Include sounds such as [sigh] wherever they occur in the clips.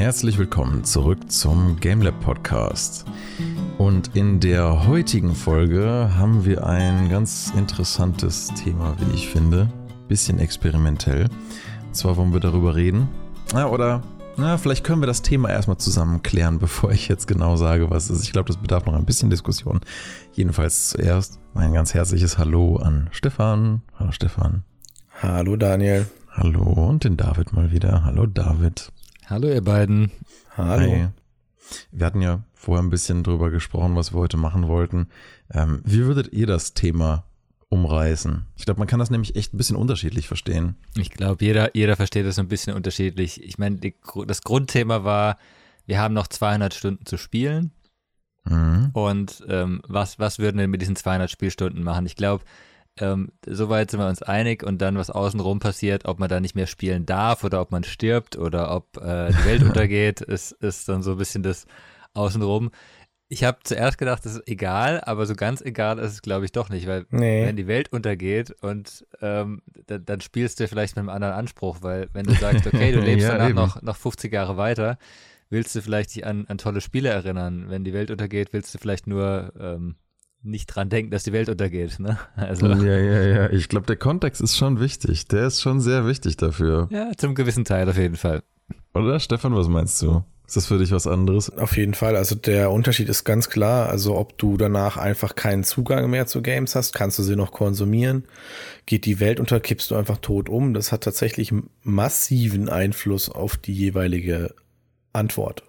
Herzlich willkommen zurück zum GameLab Podcast. Und in der heutigen Folge haben wir ein ganz interessantes Thema, wie ich finde. Bisschen experimentell. Und zwar wollen wir darüber reden. Ja, oder na, vielleicht können wir das Thema erstmal zusammen klären, [laughs] bevor ich jetzt genau sage, was es ist. Ich glaube, das bedarf noch ein bisschen Diskussion. Jedenfalls zuerst mein ganz herzliches Hallo an Stefan. Hallo Stefan. Hallo Daniel. Hallo und den David mal wieder. Hallo David. Hallo ihr beiden. Hallo. Hi. Wir hatten ja vorher ein bisschen drüber gesprochen, was wir heute machen wollten. Ähm, wie würdet ihr das Thema umreißen? Ich glaube, man kann das nämlich echt ein bisschen unterschiedlich verstehen. Ich glaube, jeder, jeder versteht das ein bisschen unterschiedlich. Ich meine, das Grundthema war, wir haben noch 200 Stunden zu spielen. Mhm. Und ähm, was, was würden wir mit diesen 200 Spielstunden machen? Ich glaube, ähm, soweit sind wir uns einig und dann, was außenrum passiert, ob man da nicht mehr spielen darf oder ob man stirbt oder ob äh, die Welt [laughs] untergeht, ist, ist dann so ein bisschen das außenrum. Ich habe zuerst gedacht, das ist egal, aber so ganz egal ist es, glaube ich, doch nicht, weil nee. wenn die Welt untergeht und ähm, dann, dann, spielst du vielleicht mit einem anderen Anspruch, weil wenn du sagst, okay, du [laughs] lebst ja, danach noch, noch 50 Jahre weiter, willst du vielleicht dich an, an tolle Spiele erinnern. Wenn die Welt untergeht, willst du vielleicht nur ähm, nicht dran denken, dass die Welt untergeht. Ne? [laughs] Also. Ja, ja, ja. Ich glaube, der Kontext ist schon wichtig. Der ist schon sehr wichtig dafür. Ja, zum gewissen Teil auf jeden Fall. Oder Stefan, was meinst du? Ist das für dich was anderes? Auf jeden Fall. Also der Unterschied ist ganz klar. Also ob du danach einfach keinen Zugang mehr zu Games hast, kannst du sie noch konsumieren. Geht die Welt unter, kippst du einfach tot um. Das hat tatsächlich massiven Einfluss auf die jeweilige Antwort.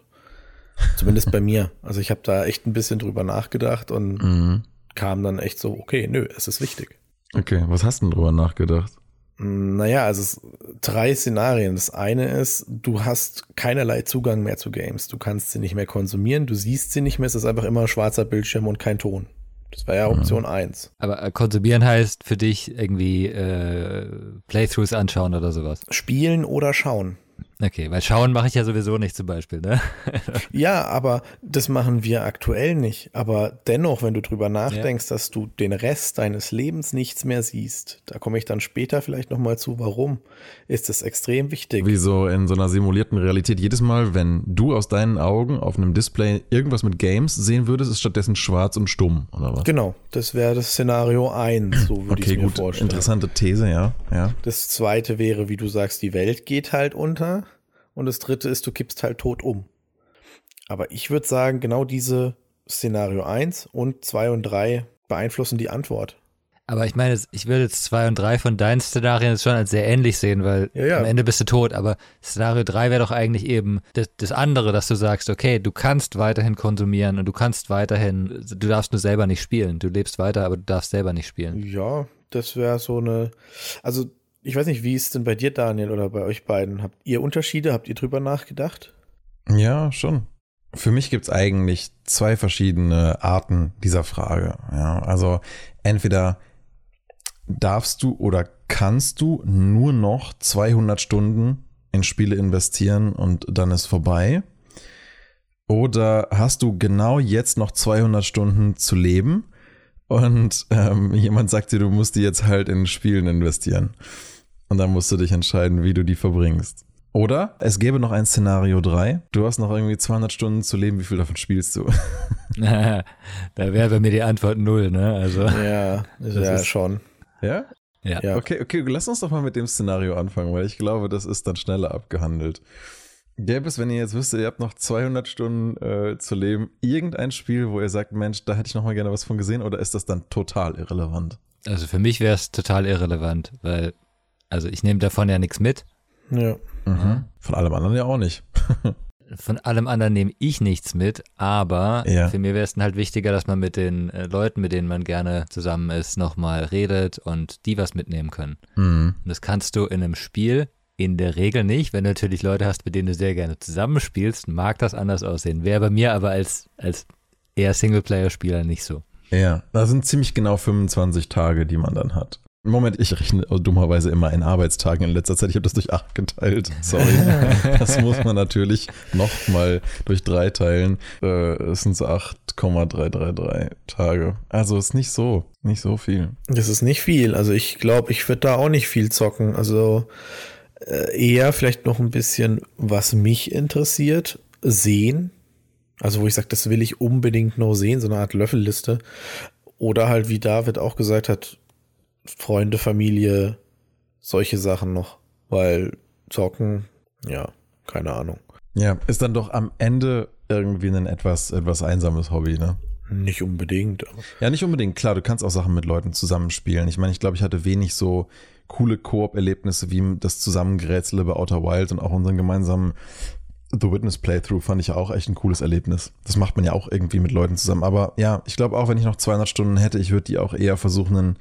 Zumindest bei mir. Also ich habe da echt ein bisschen drüber nachgedacht und mhm. kam dann echt so, okay, nö, es ist wichtig. Okay, was hast du denn drüber nachgedacht? Hm, naja, also es, drei Szenarien. Das eine ist, du hast keinerlei Zugang mehr zu Games. Du kannst sie nicht mehr konsumieren, du siehst sie nicht mehr, es ist einfach immer schwarzer Bildschirm und kein Ton. Das war ja mhm. Option 1. Aber äh, konsumieren heißt für dich irgendwie äh, Playthroughs anschauen oder sowas? Spielen oder schauen. Okay, weil schauen mache ich ja sowieso nicht zum Beispiel, ne? [laughs] ja, aber das machen wir aktuell nicht. Aber dennoch, wenn du drüber nachdenkst, ja. dass du den Rest deines Lebens nichts mehr siehst, da komme ich dann später vielleicht nochmal zu, warum, ist das extrem wichtig. Wie so in so einer simulierten Realität. Jedes Mal, wenn du aus deinen Augen auf einem Display irgendwas mit Games sehen würdest, ist stattdessen schwarz und stumm, oder was? Genau, das wäre das Szenario 1, so würde okay, ich mir gut. vorstellen. Interessante These, ja. ja. Das zweite wäre, wie du sagst, die Welt geht halt unter. Und das dritte ist, du kippst halt tot um. Aber ich würde sagen, genau diese Szenario 1 und 2 und 3 beeinflussen die Antwort. Aber ich meine, ich würde jetzt 2 und 3 von deinen Szenarien schon als sehr ähnlich sehen, weil ja, ja. am Ende bist du tot. Aber Szenario 3 wäre doch eigentlich eben das, das, andere, dass du sagst, okay, du kannst weiterhin konsumieren und du kannst weiterhin, du darfst nur selber nicht spielen. Du lebst weiter, aber du darfst selber nicht spielen. Ja, das wäre so eine, also ich weiß nicht, wie ist denn bei dir, Daniel, oder bei euch beiden? Habt ihr Unterschiede? Habt ihr drüber nachgedacht? Ja, schon. Für mich gibt es eigentlich zwei verschiedene Arten dieser Frage. Ja, also entweder darfst du oder kannst du nur noch 200 Stunden in Spiele investieren und dann ist vorbei. Oder hast du genau jetzt noch 200 Stunden zu leben und ähm, jemand sagt dir, du musst die jetzt halt in Spielen investieren. Und dann musst du dich entscheiden, wie du die verbringst. Oder es gäbe noch ein Szenario 3. Du hast noch irgendwie 200 Stunden zu leben. Wie viel davon spielst du? [laughs] da wäre bei mir die Antwort null, ne? Also. Ja, ja ist, schon. Ja? ja? Ja. Okay, okay, lass uns doch mal mit dem Szenario anfangen, weil ich glaube, das ist dann schneller abgehandelt. Gäbe es, wenn ihr jetzt wüsstet, ihr habt noch 200 Stunden äh, zu leben, irgendein Spiel, wo ihr sagt, Mensch, da hätte ich noch mal gerne was von gesehen, oder ist das dann total irrelevant? Also für mich wäre es total irrelevant, weil also ich nehme davon ja nichts mit. Ja. Mhm. Von allem anderen ja auch nicht. [laughs] Von allem anderen nehme ich nichts mit, aber ja. für mich wäre es dann halt wichtiger, dass man mit den äh, Leuten, mit denen man gerne zusammen ist, nochmal redet und die was mitnehmen können. Mhm. Und das kannst du in einem Spiel in der Regel nicht. Wenn du natürlich Leute hast, mit denen du sehr gerne zusammenspielst, mag das anders aussehen. Wäre bei mir aber als, als eher Singleplayer-Spieler nicht so. Ja, da sind ziemlich genau 25 Tage, die man dann hat. Moment, ich rechne dummerweise immer in Arbeitstagen in letzter Zeit. Ich habe das durch acht geteilt. Sorry. [laughs] das muss man natürlich nochmal durch drei teilen. Äh, es sind so 8,333 Tage. Also ist nicht so, nicht so viel. Das ist nicht viel. Also ich glaube, ich würde da auch nicht viel zocken. Also eher vielleicht noch ein bisschen, was mich interessiert, sehen. Also wo ich sage, das will ich unbedingt noch sehen, so eine Art Löffelliste. Oder halt, wie David auch gesagt hat, Freunde, Familie, solche Sachen noch. Weil zocken, ja, keine Ahnung. Ja, ist dann doch am Ende irgendwie ein etwas, etwas einsames Hobby, ne? Nicht unbedingt. Ja, nicht unbedingt. Klar, du kannst auch Sachen mit Leuten zusammenspielen. Ich meine, ich glaube, ich hatte wenig so coole Koop-Erlebnisse wie das Zusammengerätsele bei Outer Wild und auch unseren gemeinsamen The Witness Playthrough fand ich auch echt ein cooles Erlebnis. Das macht man ja auch irgendwie mit Leuten zusammen. Aber ja, ich glaube auch, wenn ich noch 200 Stunden hätte, ich würde die auch eher versuchen, in,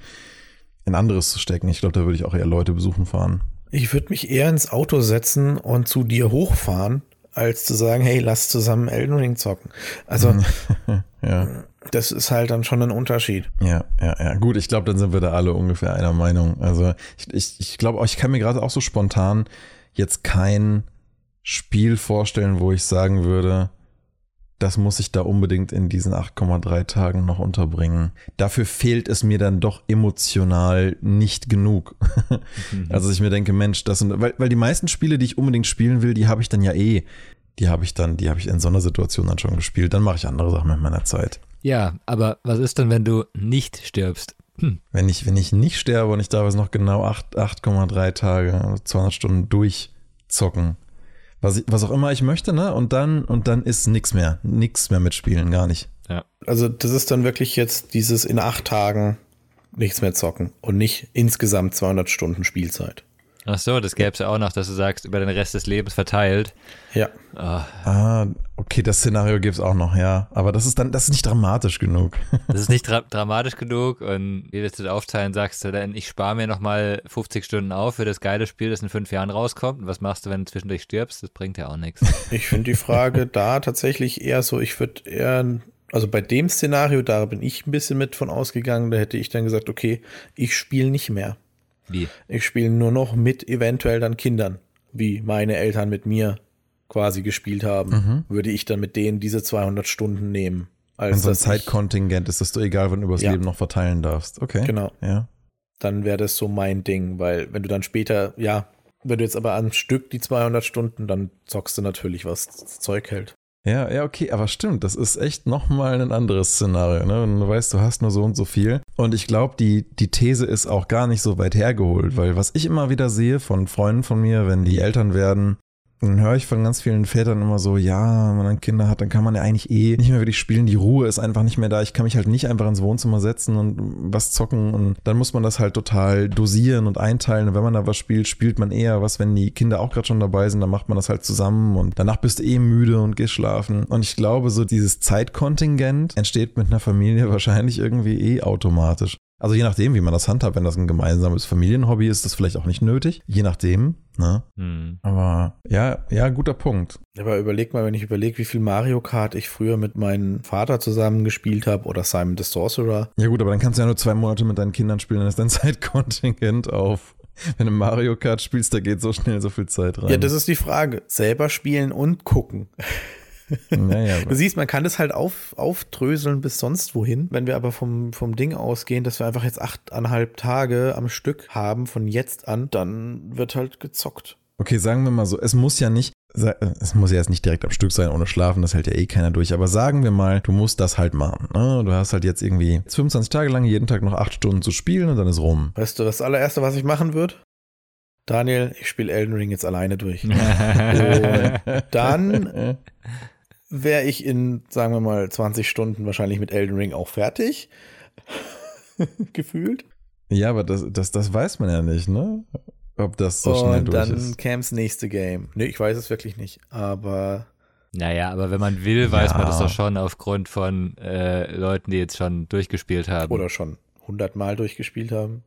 in anderes zu stecken. Ich glaube, da würde ich auch eher Leute besuchen fahren. Ich würde mich eher ins Auto setzen und zu dir hochfahren als zu sagen, hey, lass zusammen Elden Ring zocken. Also, [laughs] ja. das ist halt dann schon ein Unterschied. Ja, ja, ja. Gut, ich glaube, dann sind wir da alle ungefähr einer Meinung. Also, ich, ich, ich glaube, ich kann mir gerade auch so spontan jetzt kein Spiel vorstellen, wo ich sagen würde, das muss ich da unbedingt in diesen 8,3 Tagen noch unterbringen. Dafür fehlt es mir dann doch emotional nicht genug. Mhm. Also ich mir denke, Mensch, das sind, weil, weil die meisten Spiele, die ich unbedingt spielen will, die habe ich dann ja eh. Die habe ich dann, die habe ich in so einer Situation dann schon gespielt. Dann mache ich andere Sachen mit meiner Zeit. Ja, aber was ist denn, wenn du nicht stirbst? Hm. Wenn ich, wenn ich nicht sterbe und ich darf es noch genau 8,3 Tage, 200 Stunden durchzocken, was, ich, was auch immer ich möchte, ne? Und dann, und dann ist nichts mehr. Nichts mehr mitspielen, gar nicht. Ja. Also, das ist dann wirklich jetzt dieses in acht Tagen nichts mehr zocken und nicht insgesamt 200 Stunden Spielzeit. Ach so, das gäbe es ja auch noch, dass du sagst, über den Rest des Lebens verteilt. Ja. Oh. Ah, okay, das Szenario gibt es auch noch, ja. Aber das ist dann, das ist nicht dramatisch genug. [laughs] das ist nicht dra dramatisch genug und wie willst du das aufteilen, sagst du dann, ich spare mir nochmal 50 Stunden auf für das geile Spiel, das in fünf Jahren rauskommt. Und was machst du, wenn du zwischendurch stirbst? Das bringt ja auch nichts. [laughs] Ich finde die Frage da tatsächlich eher so, ich würde eher also bei dem Szenario, da bin ich ein bisschen mit von ausgegangen, da hätte ich dann gesagt, okay, ich spiele nicht mehr. Wie? Ich spiele nur noch mit eventuell dann Kindern, wie meine Eltern mit mir quasi gespielt haben. Mhm. Würde ich dann mit denen diese 200 Stunden nehmen. Als Und so ein Zeitkontingent ist, dass du egal wann übers ja. Leben noch verteilen darfst. Okay. Genau. Ja. Dann wäre das so mein Ding, weil wenn du dann später, ja, wenn du jetzt aber am Stück die 200 Stunden, dann zockst du natürlich, was das Zeug hält. Ja, ja, okay, aber stimmt, das ist echt nochmal ein anderes Szenario, ne? Und du weißt, du hast nur so und so viel. Und ich glaube, die, die These ist auch gar nicht so weit hergeholt, weil was ich immer wieder sehe von Freunden von mir, wenn die Eltern werden, dann höre ich von ganz vielen Vätern immer so, ja, wenn man dann Kinder hat, dann kann man ja eigentlich eh nicht mehr wirklich spielen. Die Ruhe ist einfach nicht mehr da. Ich kann mich halt nicht einfach ins Wohnzimmer setzen und was zocken. Und dann muss man das halt total dosieren und einteilen. Und wenn man da was spielt, spielt man eher was, wenn die Kinder auch gerade schon dabei sind, dann macht man das halt zusammen. Und danach bist du eh müde und gehst schlafen. Und ich glaube, so dieses Zeitkontingent entsteht mit einer Familie [laughs] wahrscheinlich irgendwie eh automatisch. Also je nachdem, wie man das handhabt, wenn das ein gemeinsames Familienhobby ist, ist das vielleicht auch nicht nötig. Je nachdem, ne? Hm. Aber ja, ja, guter Punkt. Aber überleg mal, wenn ich überlege, wie viel Mario Kart ich früher mit meinem Vater zusammen gespielt habe oder Simon the Sorcerer. Ja gut, aber dann kannst du ja nur zwei Monate mit deinen Kindern spielen, dann ist dein [laughs] Zeitkontingent auf. Wenn du Mario Kart spielst, da geht so schnell so viel Zeit rein. Ja, das ist die Frage. Selber spielen und gucken. Naja, du siehst, man kann das halt auf, aufdröseln bis sonst wohin. Wenn wir aber vom, vom Ding ausgehen, dass wir einfach jetzt achteinhalb Tage am Stück haben von jetzt an, dann wird halt gezockt. Okay, sagen wir mal so, es muss ja nicht, es muss ja jetzt nicht direkt am Stück sein ohne Schlafen, das hält ja eh keiner durch, aber sagen wir mal, du musst das halt machen. Ne? Du hast halt jetzt irgendwie 25 Tage lang jeden Tag noch acht Stunden zu spielen und dann ist rum. Weißt du, das allererste, was ich machen würde? Daniel, ich spiele Elden Ring jetzt alleine durch. [laughs] dann wäre ich in, sagen wir mal, 20 Stunden wahrscheinlich mit Elden Ring auch fertig. [laughs] Gefühlt. Ja, aber das, das, das weiß man ja nicht, ne? Ob das so schnell durch ist. Und dann käme's nächste Game. Nee, ich weiß es wirklich nicht, aber. Naja, aber wenn man will, weiß ja. man das doch schon aufgrund von äh, Leuten, die jetzt schon durchgespielt haben. Oder schon hundertmal durchgespielt haben.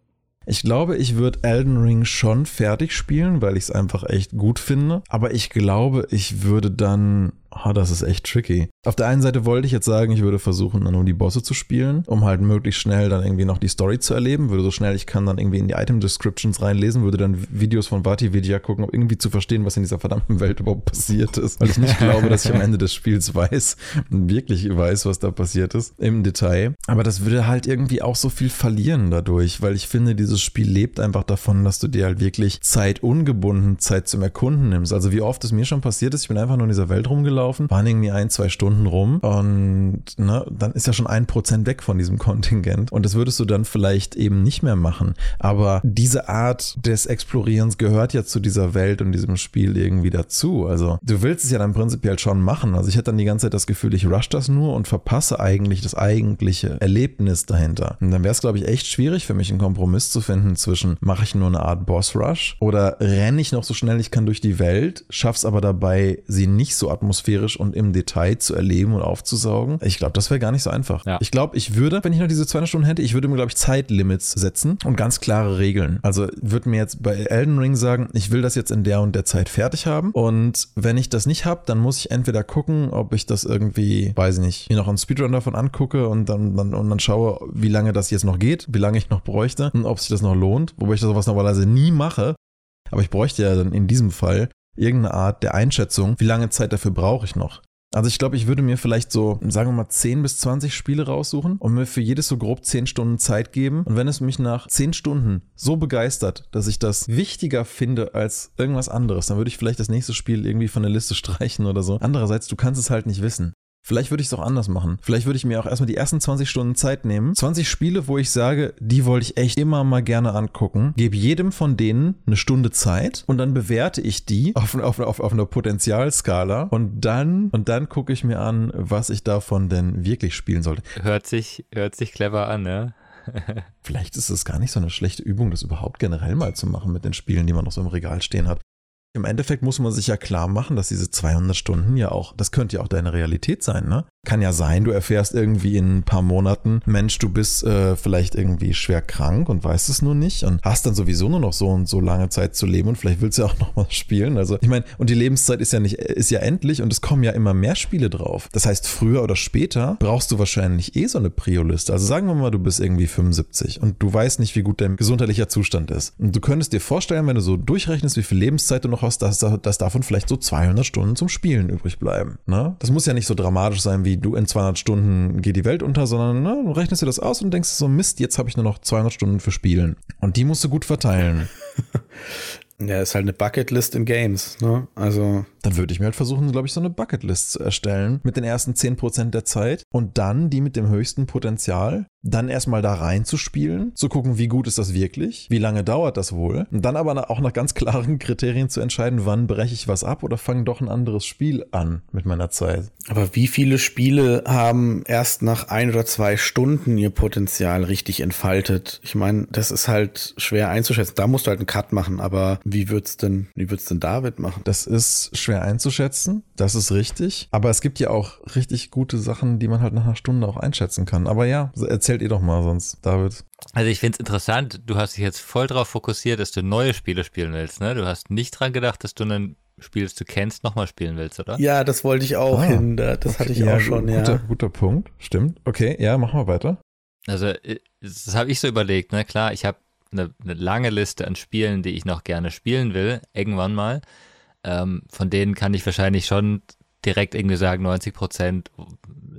Ich glaube, ich würde Elden Ring schon fertig spielen, weil ich es einfach echt gut finde. Aber ich glaube, ich würde dann oh, das ist echt tricky. Auf der einen Seite wollte ich jetzt sagen, ich würde versuchen, dann nur die Bosse zu spielen, um halt möglichst schnell dann irgendwie noch die Story zu erleben, würde so schnell ich kann dann irgendwie in die Item Descriptions reinlesen, würde dann Videos von Vati Vidya gucken, um irgendwie zu verstehen, was in dieser verdammten Welt überhaupt passiert ist, weil ich nicht glaube, dass ich am Ende des Spiels weiß, wirklich weiß, was da passiert ist im Detail. Aber das würde halt irgendwie auch so viel verlieren dadurch, weil ich finde, dieses Spiel lebt einfach davon, dass du dir halt wirklich Zeit ungebunden Zeit zum Erkunden nimmst. Also wie oft es mir schon passiert ist, ich bin einfach nur in dieser Welt rumgelaufen, waren irgendwie ein, zwei Stunden rum und ne, dann ist ja schon ein Prozent weg von diesem [laughs] Kontingent und das würdest du dann vielleicht eben nicht mehr machen. Aber diese Art des Explorierens gehört ja zu dieser Welt und diesem Spiel irgendwie dazu. Also du willst es ja dann prinzipiell schon machen. Also ich hätte dann die ganze Zeit das Gefühl, ich rush das nur und verpasse eigentlich das eigentliche Erlebnis dahinter. Und dann wäre es, glaube ich, echt schwierig für mich, einen Kompromiss zu finden zwischen mache ich nur eine Art Boss-Rush oder renne ich noch so schnell ich kann durch die Welt, schaff's aber dabei, sie nicht so atmosphärisch und im Detail zu erleben und aufzusaugen. Ich glaube, das wäre gar nicht so einfach. Ja. Ich glaube, ich würde, wenn ich noch diese 200 Stunden hätte, ich würde mir, glaube ich, Zeitlimits setzen und ganz klare Regeln. Also würde mir jetzt bei Elden Ring sagen, ich will das jetzt in der und der Zeit fertig haben. Und wenn ich das nicht habe, dann muss ich entweder gucken, ob ich das irgendwie, weiß ich nicht, mir noch einen Speedrun davon angucke und dann, dann, und dann schaue, wie lange das jetzt noch geht, wie lange ich noch bräuchte und ob sich das noch lohnt. Wobei ich das sowas normalerweise nie mache. Aber ich bräuchte ja dann in diesem Fall irgendeine Art der Einschätzung, wie lange Zeit dafür brauche ich noch. Also ich glaube, ich würde mir vielleicht so, sagen wir mal, 10 bis 20 Spiele raussuchen und mir für jedes so grob 10 Stunden Zeit geben. Und wenn es mich nach 10 Stunden so begeistert, dass ich das wichtiger finde als irgendwas anderes, dann würde ich vielleicht das nächste Spiel irgendwie von der Liste [laughs] streichen oder so. Andererseits, du kannst es halt nicht wissen. Vielleicht würde ich es auch anders machen. Vielleicht würde ich mir auch erstmal die ersten 20 Stunden Zeit nehmen. 20 Spiele, wo ich sage, die wollte ich echt immer mal gerne angucken. Gebe jedem von denen eine Stunde Zeit und dann bewerte ich die auf, auf, auf, auf einer Potenzialskala und dann, und dann gucke ich mir an, was ich davon denn wirklich spielen sollte. Hört sich, hört sich clever an, ne? [laughs] Vielleicht ist es gar nicht so eine schlechte Übung, das überhaupt generell mal zu machen mit den Spielen, die man noch so im Regal stehen hat. Im Endeffekt muss man sich ja klar machen, dass diese 200 Stunden ja auch, das könnte ja auch deine Realität sein, ne? Kann ja sein, du erfährst irgendwie in ein paar Monaten, Mensch, du bist äh, vielleicht irgendwie schwer krank und weißt es nur nicht und hast dann sowieso nur noch so und so lange Zeit zu leben und vielleicht willst du ja auch [laughs] noch mal spielen. Also ich meine, und die Lebenszeit ist ja nicht, ist ja endlich und es kommen ja immer mehr Spiele drauf. Das heißt, früher oder später brauchst du wahrscheinlich eh so eine Prio-Liste. Also sagen wir mal, du bist irgendwie 75 und du weißt nicht, wie gut dein gesundheitlicher Zustand ist. Und du könntest dir vorstellen, wenn du so durchrechnest, wie viel Lebenszeit du noch hast, dass, dass davon vielleicht so 200 Stunden zum Spielen übrig bleiben. Ne? Das muss ja nicht so dramatisch sein wie wie du in 200 Stunden geht die Welt unter, sondern ne, du rechnest dir das aus und denkst so, Mist, jetzt habe ich nur noch 200 Stunden für Spielen. Und die musst du gut verteilen. [laughs] Ja, ist halt eine Bucketlist in Games, ne? Also. Dann würde ich mir halt versuchen, glaube ich, so eine Bucketlist zu erstellen mit den ersten 10% der Zeit und dann die mit dem höchsten Potenzial dann erstmal da reinzuspielen, zu gucken, wie gut ist das wirklich, wie lange dauert das wohl, und dann aber auch nach ganz klaren Kriterien zu entscheiden, wann breche ich was ab oder fange doch ein anderes Spiel an mit meiner Zeit. Aber wie viele Spiele haben erst nach ein oder zwei Stunden ihr Potenzial richtig entfaltet? Ich meine, das ist halt schwer einzuschätzen. Da musst du halt einen Cut machen, aber wie wird's denn, wie wird's denn David machen? Das ist schwer einzuschätzen, das ist richtig, aber es gibt ja auch richtig gute Sachen, die man halt nach einer Stunde auch einschätzen kann. Aber ja, erzähl erzählt ihr doch mal sonst, David. Also ich finde es interessant, du hast dich jetzt voll darauf fokussiert, dass du neue Spiele spielen willst, ne? Du hast nicht dran gedacht, dass du ein Spiel, das du kennst, nochmal spielen willst, oder? Ja, das wollte ich auch ah, hin. Das okay, hatte ich ja, auch schon, ja. Guter, guter Punkt, stimmt. Okay, ja, machen wir weiter. Also, äh, das habe ich so überlegt, ne? Klar, ich habe eine, eine, lange Liste an Spielen, die ich noch gerne spielen will, irgendwann mal. Ähm, von denen kann ich wahrscheinlich schon direkt irgendwie sagen, 90 Prozent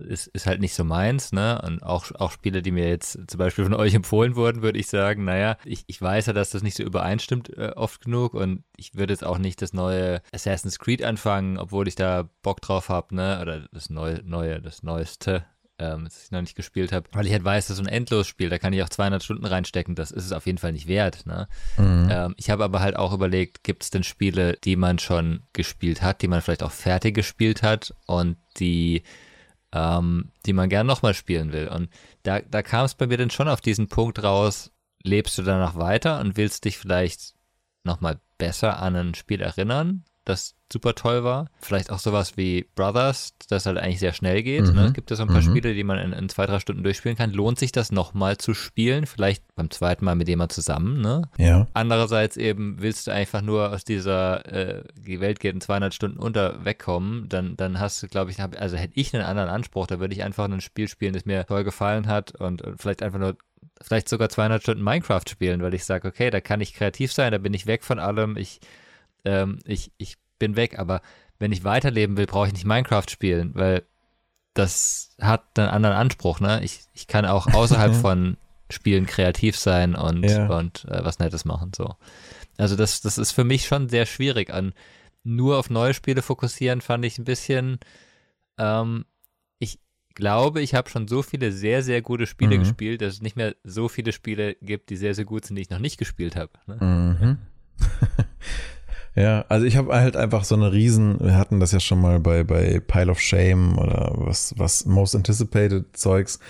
ist, ist halt nicht so meins, ne? Und auch, auch Spiele, die mir jetzt zum Beispiel von [laughs] euch empfohlen wurden, würde ich sagen, naja, ich, ich weiß ja, dass das nicht so übereinstimmt äh, oft genug und ich würde jetzt auch nicht das neue Assassin's Creed anfangen, obwohl ich da Bock drauf habe, ne? Oder das neue, neue, das neueste, ähm, das ich noch nicht gespielt habe, weil ich halt weiß, das ist ein Endlosspiel, da kann ich auch 200 Stunden reinstecken, das ist es auf jeden Fall nicht wert. Ne? Mhm. Ähm, ich habe aber halt auch überlegt, gibt es denn Spiele, die man schon gespielt hat, die man vielleicht auch fertig gespielt hat und die, ähm, die man gern nochmal spielen will. Und da, da kam es bei mir dann schon auf diesen Punkt raus, lebst du danach weiter und willst dich vielleicht nochmal besser an ein Spiel erinnern das super toll war. Vielleicht auch sowas wie Brothers, das halt eigentlich sehr schnell geht. Ne? Mhm. Ne? Es gibt ja so ein paar Mhm. Spiele, die man in, in zwei, drei Stunden durchspielen kann. Lohnt sich das nochmal zu spielen? Vielleicht beim zweiten Mal mit jemand zusammen, ne? Ja. Andererseits eben willst du einfach nur aus dieser, äh, die Welt geht in 200 Stunden unter wegkommen, dann, dann hast du, glaube ich, hab, also hätte ich einen anderen Anspruch, da würde ich einfach ein Spiel spielen, das mir toll gefallen hat und, und vielleicht einfach nur, vielleicht sogar 200 Stunden Minecraft spielen, weil ich sage, okay, da kann ich kreativ sein, da bin ich weg von allem, ich, ähm, ich, ich bin weg, aber wenn ich weiterleben will, brauche ich nicht Minecraft spielen, weil das hat einen anderen Anspruch, ne? Ich, ich kann auch außerhalb [laughs] von Spielen kreativ sein und, Ja. und äh, was Nettes machen. So. Also das, das ist für mich schon sehr schwierig. An nur auf neue Spiele fokussieren fand ich ein bisschen. Ähm, ich glaube, ich habe schon so viele sehr, sehr gute Spiele Mhm. gespielt, dass es nicht mehr so viele Spiele gibt, die sehr, sehr gut sind, die ich noch nicht gespielt habe. Ne? Mhm. [laughs] ja, also ich habe halt einfach so eine riesen, wir hatten das ja schon mal bei, bei Pile of Shame oder was, was Most Anticipated Zeugs.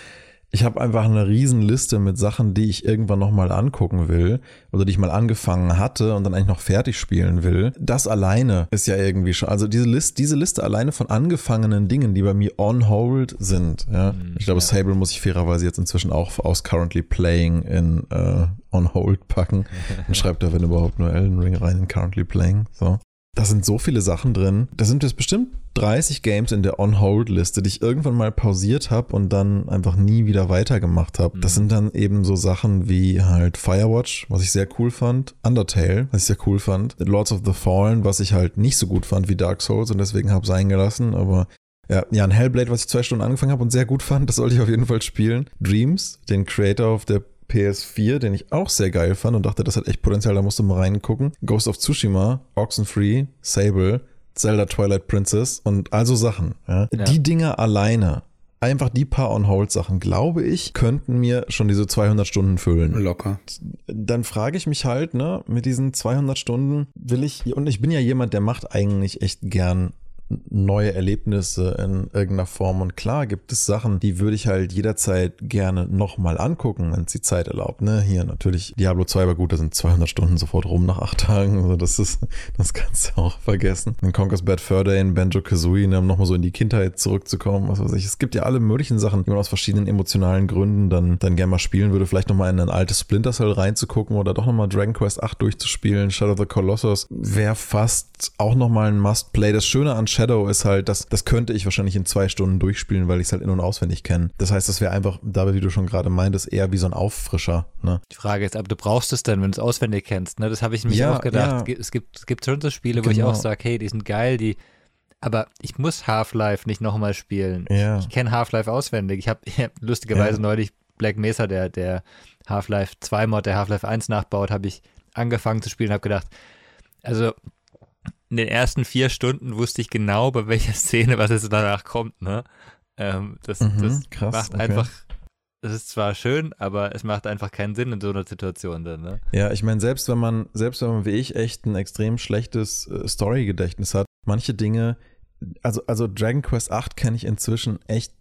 Ich habe einfach eine riesen Liste mit Sachen, die ich irgendwann nochmal angucken will oder die ich mal angefangen hatte und dann eigentlich noch fertig spielen will. Das alleine ist ja irgendwie schon, also diese Liste, diese Liste alleine von angefangenen Dingen, die bei mir on hold sind. Ja, Mhm, ich glaube, ja. Sable muss ich fairerweise jetzt inzwischen auch aus currently playing in äh, on hold packen. [laughs] Dann schreibt er, wenn überhaupt, nur Elden Ring rein in currently playing. So. Da sind so viele Sachen drin. Da sind jetzt bestimmt 30 Games in der On-Hold-Liste, die ich irgendwann mal pausiert habe und dann einfach nie wieder weitergemacht habe. Das Mhm. sind dann eben so Sachen wie halt Firewatch, was ich sehr cool fand, Undertale, was ich sehr cool fand, Lords of the Fallen, was ich halt nicht so gut fand wie Dark Souls und deswegen habe sein gelassen, aber ja, ja, ein Hellblade, was ich zwei Stunden angefangen habe und sehr gut fand, das sollte ich auf jeden Fall spielen. Dreams, den Creator auf der PS4, den ich auch sehr geil fand und dachte, das hat echt Potenzial, da musst du mal reingucken. Ghost of Tsushima, Oxenfree, Sable, Zelda Twilight Princess und also Sachen. Ja. Ja. Die Dinger alleine, einfach die paar On-Hold-Sachen, glaube ich, könnten mir schon diese 200 Stunden füllen Locker. dann frage ich mich halt, ne, mit diesen 200 Stunden will ich, und ich bin ja jemand, der macht eigentlich echt gern neue Erlebnisse in irgendeiner Form. Und klar gibt es Sachen, die würde ich halt jederzeit gerne nochmal angucken, wenn es die Zeit erlaubt. Ne? Hier natürlich Diablo 2 war gut, da sind 200 Stunden sofort rum nach acht Tagen. Also das ist, das kannst du auch vergessen. In Conquers Bad Fur Day, in Banjo-Kazooie, ne, um nochmal so in die Kindheit zurückzukommen, was weiß ich. Es gibt ja alle möglichen Sachen, die man aus verschiedenen emotionalen Gründen dann, dann gerne mal spielen würde. Vielleicht nochmal in ein altes Splinter Cell reinzugucken oder doch nochmal Dragon Quest 8 durchzuspielen. Shadow of the Colossus wäre fast auch nochmal ein Must-Play. Das Schöne an Shadow ist halt, dass das könnte ich wahrscheinlich in zwei Stunden durchspielen, weil ich es halt in- und auswendig kenne. Das heißt, das wäre einfach, da wie du schon gerade meintest, eher wie so ein Auffrischer. Ne? Die Frage ist, aber du brauchst es denn, wenn du es auswendig kennst. Ne? Das habe ich mir Ja, auch gedacht. ja. Es, gibt, es gibt schon so Spiele, wo ich Genau. auch sage, hey, die sind geil, die. Aber ich muss Half-Life nicht nochmal spielen. Ja. Ich kenne Half-Life auswendig. Ich habe [laughs] hab lustigerweise Ja. neulich Black Mesa, der, der Half-Life 2 Mod, der Half-Life 1 nachbaut, habe ich angefangen zu spielen und habe gedacht, also in den ersten vier Stunden wusste ich genau, bei welcher [laughs] Szene was jetzt danach kommt. Ne? Ähm, das, Mhm, das krass, macht okay. einfach, das ist zwar schön, aber es macht einfach keinen Sinn in so einer Situation dann. Ne? Ja, ich meine, selbst wenn man, selbst wenn man wie ich echt ein extrem schlechtes äh, Story-Gedächtnis hat, manche Dinge, also, also Dragon Quest 8 kenne ich inzwischen echt